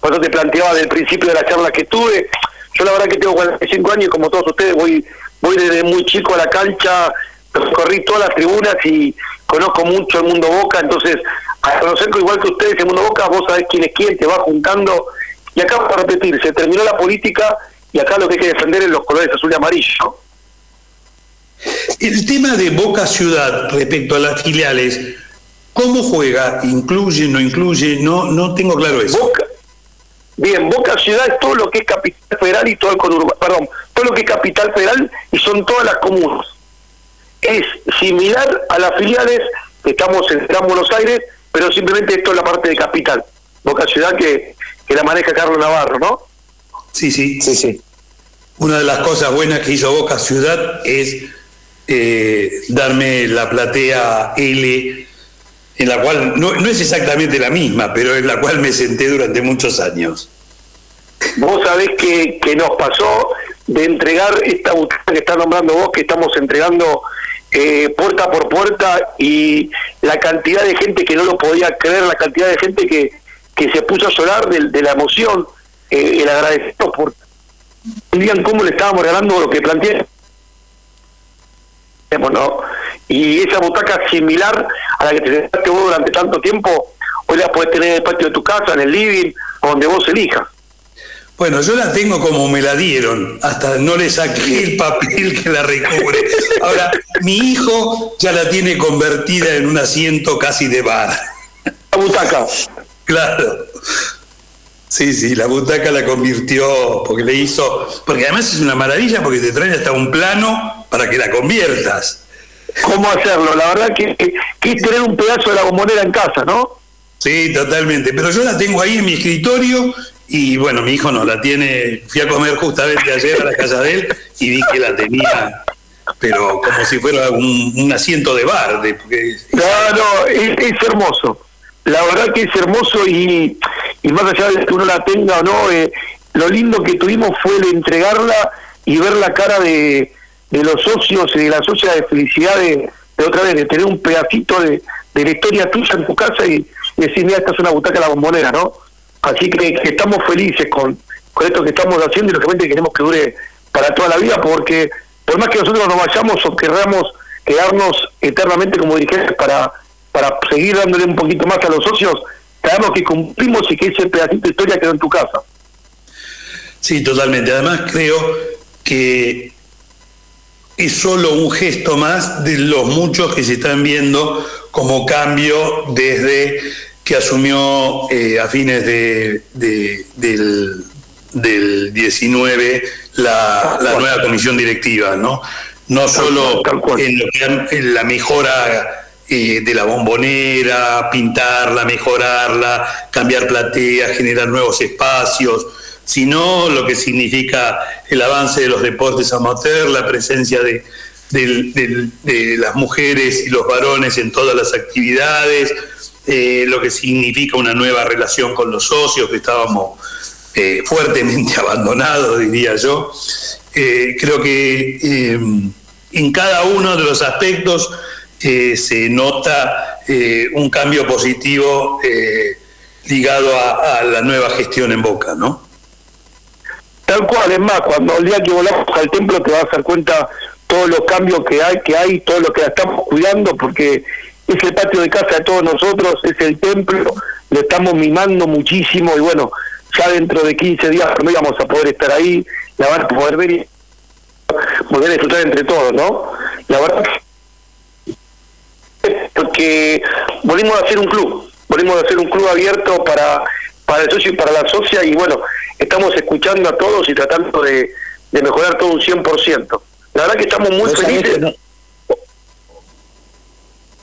Por eso te planteaba del principio de la charla que tuve. Yo la verdad que tengo 45 años y como todos ustedes voy voy desde muy chico a la cancha, recorrí todas las tribunas y conozco mucho el mundo Boca, entonces a conocer igual que ustedes el mundo Boca, vos sabés quién es quién, te va juntando. Y acá para repetir, se terminó la política y acá lo que hay que defender es los colores azul y amarillo. El tema de Boca Ciudad respecto a las filiales, ¿cómo juega? ¿Incluye, no incluye? No, no tengo claro eso. Boca, bien, Boca Ciudad es todo lo que es capital federal y todo el conurbano, perdón, todo lo que es capital federal y son todas las comunas. Es similar a las filiales que estamos en Gran Buenos Aires, pero simplemente esto es la parte de capital. Boca Ciudad que, que la maneja Carlos Navarro, ¿no? Sí, sí. Sí, sí. Una de las cosas buenas que hizo Boca Ciudad es eh, darme la platea L, en la cual no, no es exactamente la misma, pero en la cual me senté durante muchos años. Vos sabés que, que nos pasó de entregar esta butaca que está nombrando vos, que estamos entregando eh, puerta por puerta y la cantidad de gente que no lo podía creer, la cantidad de gente que, que se puso a llorar de, de la emoción, eh, el agradecimiento por digan cómo le estábamos regalando lo que planteé. ¿no? Y esa butaca similar a la que te sentaste vos durante tanto tiempo, hoy la puedes tener en el patio de tu casa, en el living, o donde vos elijas. Bueno, yo la tengo como me la dieron, hasta no le saqué el papel que la recubre. Ahora, mi hijo ya la tiene convertida en un asiento casi de bar. La butaca. Claro. Sí, sí, la butaca la convirtió, porque le hizo, porque además es una maravilla porque te traen hasta un plano para que la conviertas. ¿Cómo hacerlo? La verdad que, que, que es tener un pedazo de la bombonera en casa, ¿no? Sí, totalmente. Pero yo la tengo ahí en mi escritorio y bueno, mi hijo no la tiene. Fui a comer justamente ayer a la casa de él y vi que la tenía, pero como si fuera un, un asiento de bar. De, porque No, no, es, es hermoso. La verdad que es hermoso y, y más allá de que uno la tenga o no, eh, lo lindo que tuvimos fue el entregarla y ver la cara de, de los socios y de la socia de felicidad de, de otra vez, de tener un pedacito de, de la historia tuya en tu casa y, decir, mira, esta es una butaca de la bombonera, ¿no? Así que, que estamos felices con, con esto que estamos haciendo y lógicamente queremos que dure para toda la vida porque por más que nosotros nos vayamos o querramos quedarnos eternamente como dirigentes para, para seguir dándole un poquito más a los socios, sabemos que cumplimos y que ese pedacito de historia quedó en tu casa. Sí, totalmente. Además creo que es solo un gesto más de los muchos que se están viendo como cambio desde que asumió eh, a fines de, de- del, del 19 la, la nueva comisión directiva, ¿no? No solo en, lo que en la mejora eh, de la bombonera, pintarla, mejorarla, cambiar plateas, generar nuevos espacios, sino lo que significa el avance de los deportes amateur, la presencia de, las mujeres y los varones en todas las actividades, eh, lo que significa una nueva relación con los socios, que estábamos eh, fuertemente [LAUGHS] abandonados, diría yo. creo que en cada uno de los aspectos eh, se nota un cambio positivo ligado a, la nueva gestión en Boca, ¿no? Tal cual, es más, cuando el día que volamos al templo te vas a dar cuenta todos los cambios que hay, que hay, todo lo que estamos cuidando, porque es el patio de casa de todos nosotros, es el templo, lo estamos mimando muchísimo y bueno, ya dentro de 15 días no íbamos a poder estar ahí, la van a poder ver y poder disfrutar entre todos, ¿no? La verdad porque volvimos a hacer un club, volvimos a hacer un club abierto para, para el socio y para la socia y bueno, estamos escuchando a todos y tratando de, de mejorar todo un 100%. La verdad que estamos muy felices.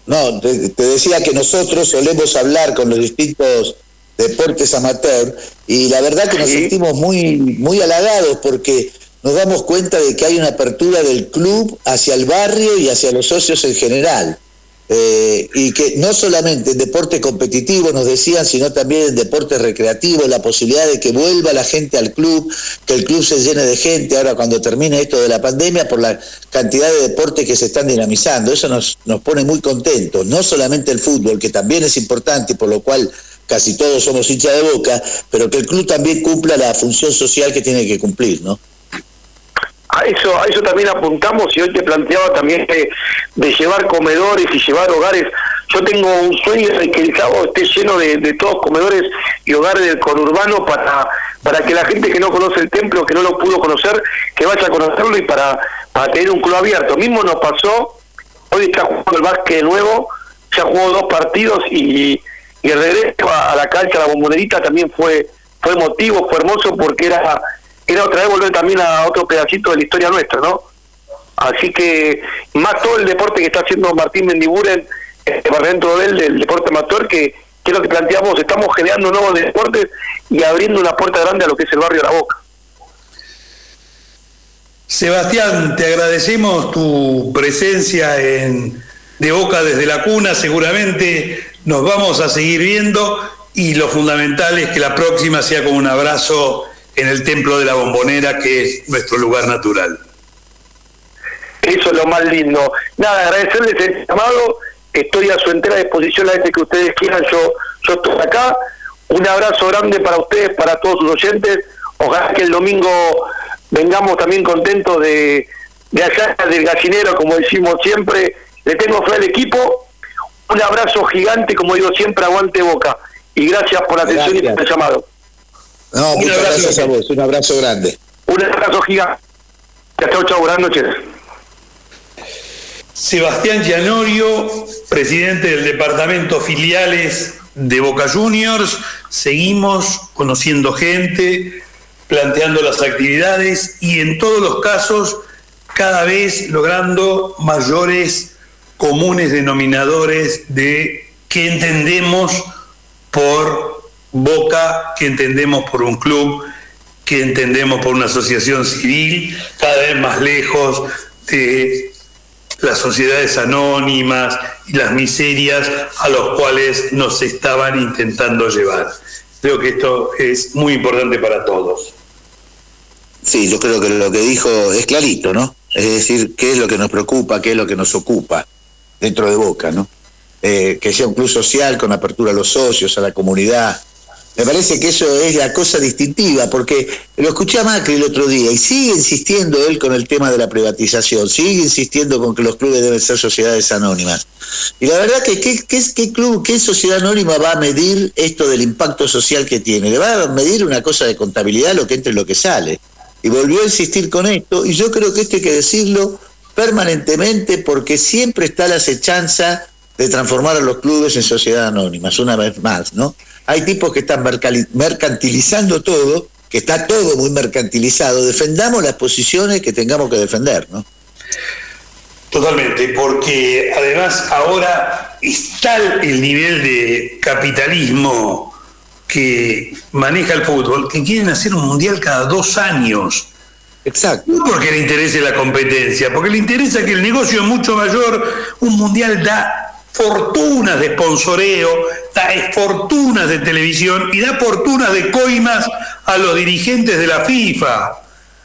No, te, decía que nosotros solemos hablar con los distintos deportes amateur y la verdad que nos sentimos muy, muy halagados porque nos damos cuenta de que hay una apertura del club hacia el barrio y hacia los socios en general. Eh, y que no solamente en deporte competitivo nos decían, sino también en deporte recreativo, la posibilidad de que vuelva la gente al club, que el club se llene de gente ahora cuando termine esto de la pandemia por la cantidad de deportes que se están dinamizando. Eso nos, nos pone muy contentos, no solamente el fútbol, que también es importante, por lo cual casi todos somos hinchas de boca, pero que el club también cumpla la función social que tiene que cumplir, ¿no? A eso, a eso también apuntamos y hoy te planteaba también de, llevar comedores y llevar hogares. Yo tengo un sueño de que el Cabo esté lleno de, todos comedores y hogares del conurbano para, para que la gente que no conoce el templo, que no lo pudo conocer, que vaya a conocerlo y para, para tener un club abierto. Mismo nos pasó, hoy está jugando el básquet de nuevo, ya jugó dos partidos y, y el regreso a, la cancha, a la bombonerita también fue, fue emotivo, fue hermoso porque era era otra vez volver también a otro pedacito de la historia nuestra, ¿no? Así que más todo el deporte que está haciendo Martín Mendiburen eh, para dentro de él, del deporte amateur, que, que es lo que planteamos, estamos generando nuevos deportes y abriendo una puerta grande a lo que es el barrio de la Boca. Sebastián, te agradecemos tu presencia en De Boca desde la cuna, seguramente nos vamos a seguir viendo y lo fundamental es que la próxima sea con un abrazo en el Templo de la Bombonera, que es nuestro lugar natural. Eso es lo más lindo. Nada, agradecerles el llamado, estoy a su entera disposición a veces que ustedes quieran, yo, yo estoy acá. Un abrazo grande para ustedes, para todos sus oyentes. Ojalá que el domingo vengamos también contentos de, de allá del gallinero, como decimos siempre. Le tengo fe al equipo. Un abrazo gigante, como digo siempre, aguante boca. Y gracias por la atención y por el llamado. No, muchas gracias a vos, un abrazo grande. Un abrazo gigante. Chao, chao, buenas noches. Sebastián Gianorio, presidente del departamento filiales de Boca Juniors. Seguimos conociendo gente, planteando las actividades y en todos los casos cada vez logrando mayores comunes denominadores de qué entendemos por Boca que entendemos por un club, que entendemos por una asociación civil, cada vez más lejos de las sociedades anónimas y las miserias a los cuales nos estaban intentando llevar. Creo que esto es muy importante para todos. Sí, yo creo que lo que dijo es clarito, ¿no? Es decir, qué es lo que nos preocupa, qué es lo que nos ocupa dentro de Boca, ¿no? Eh, que sea un club social con apertura a los socios, a la comunidad, me parece que eso es la cosa distintiva, porque lo escuché a Macri el otro día y sigue insistiendo él con el tema de la privatización, sigue insistiendo con que los clubes deben ser sociedades anónimas. Y la verdad que ¿qué, club, qué sociedad anónima va a medir esto del impacto social que tiene? Le va a medir una cosa de contabilidad lo que entra y lo que sale. Y volvió a insistir con esto, y yo creo que esto hay que decirlo permanentemente porque siempre está la acechanza de transformar a los clubes en sociedades anónimas, una vez más, ¿no? Hay tipos que están mercantilizando todo, que está todo muy mercantilizado. Defendamos las posiciones que tengamos que defender, ¿no? Totalmente, porque además ahora está el nivel de capitalismo que maneja el fútbol, que quieren hacer un mundial cada dos años. Exacto. No porque le interese la competencia, porque le interesa que el negocio es mucho mayor. Un mundial da fortunas de sponsoreo, da fortunas de televisión y da fortunas de coimas a los dirigentes de la FIFA.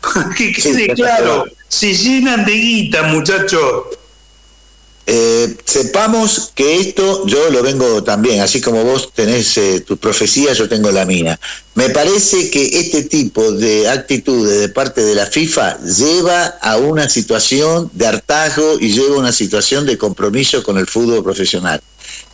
[LAUGHS] que quede claro, se llenan de guita, muchachos. Eh, sepamos que esto yo lo vengo también, así como vos tenés eh, tu profecía, yo tengo la mía. Me parece que este tipo de actitudes de parte de la FIFA lleva a una situación de hartazgo y lleva a una situación de compromiso con el fútbol profesional.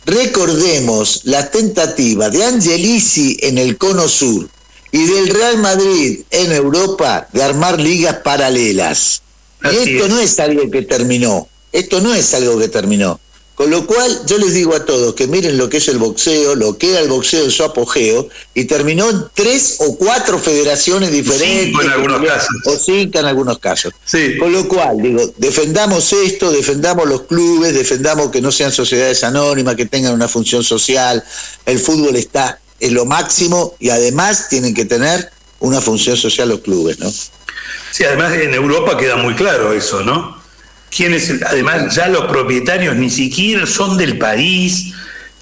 Recordemos la tentativa de Angelici en el Cono Sur y del Real Madrid en Europa de armar ligas paralelas. Y esto no es algo que terminó, esto no es algo que terminó. Con lo cual yo les digo a todos que miren lo que es el boxeo, lo que era el boxeo en su apogeo, y terminó en tres o cuatro federaciones diferentes. Cinco en algunos casos. O cinco en algunos casos. Sí. Con lo cual, digo, defendamos esto, defendamos los clubes, defendamos que no sean sociedades anónimas, que tengan una función social. El fútbol está en lo máximo y además tienen que tener una función social los clubes, ¿no? Sí, además en Europa queda muy claro eso, ¿no? Quienes, además, ya los propietarios ni siquiera son del país.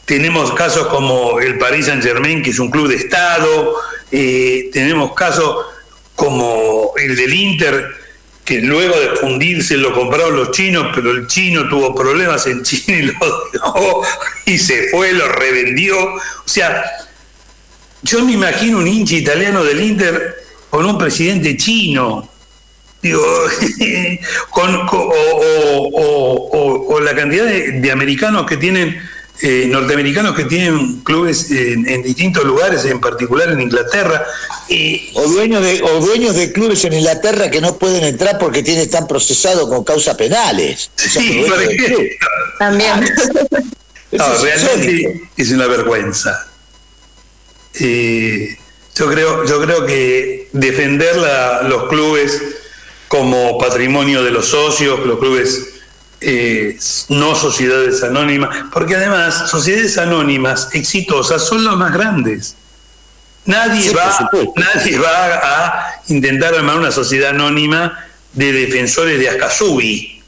Tenemos casos como el Paris Saint Germain, que es un club de Estado. eh, tenemos casos como el del Inter, que luego de fundirse lo compraron los chinos, pero el chino tuvo problemas en China y lo dejó y se fue, lo revendió. O sea, yo me imagino un hincha italiano del Inter con un presidente chino. Digo, [LAUGHS] con, con- o, o- o- o- o la cantidad de, de americanos que tienen, eh, norteamericanos que tienen clubes en, en distintos lugares, en particular en Inglaterra. Y, O dueños de, o dueños de clubes en Inglaterra que no pueden entrar porque tienen, están procesados con causas penales. O sea, Sí. También. No, Eso es realmente es una vergüenza. Eh, yo creo, yo creo que defender la- los clubes como patrimonio de los socios, los clubes eh, no sociedades anónimas, porque además sociedades anónimas exitosas son las más grandes. Nadie Sí, va, nadie va a intentar armar una sociedad anónima de defensores de Ascasubi.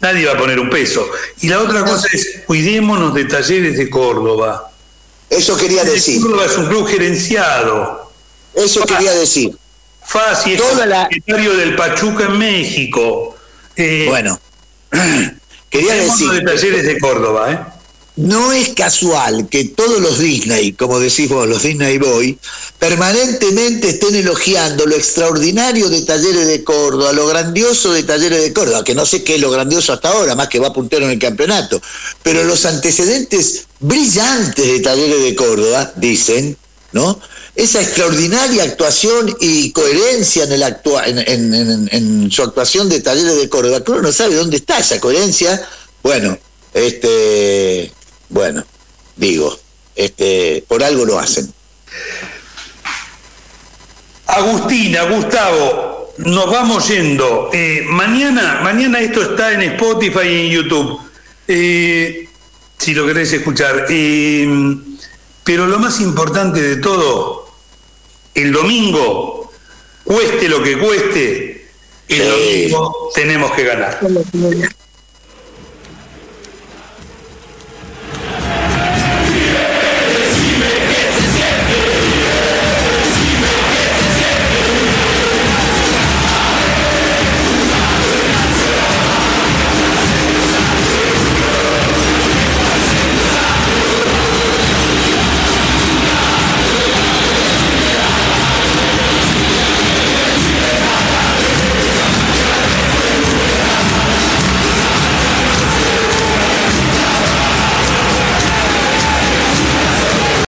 Nadie va a poner un peso. Y la otra cosa es, cuidémonos de talleres de Córdoba. Eso quería decir. Córdoba es un club gerenciado. Eso quería decir. Fácil, Toda la- propietario del Pachuca en México. Eh, Bueno, [CLEARS THROAT] quería decir. de talleres de Córdoba, ¿eh? No es casual que todos los Disney, como decís vos, los Disney Boy, permanentemente estén elogiando lo extraordinario de Talleres de Córdoba, lo grandioso de Talleres de Córdoba, que no sé qué es lo grandioso hasta ahora, más que va puntero en el campeonato, pero los antecedentes brillantes de Talleres de Córdoba, dicen, ¿no? Esa extraordinaria actuación y coherencia en, su actuación de Talleres de Córdoba, uno no sabe dónde está esa coherencia. Bueno, este, bueno, digo, este, por algo lo hacen. Agustina, Gustavo, nos vamos yendo. Eh, mañana, mañana esto está en Spotify y en YouTube. Eh, si lo querés escuchar. Eh, pero lo más importante de todo, el domingo, cueste lo que cueste, el Sí. domingo tenemos que ganar.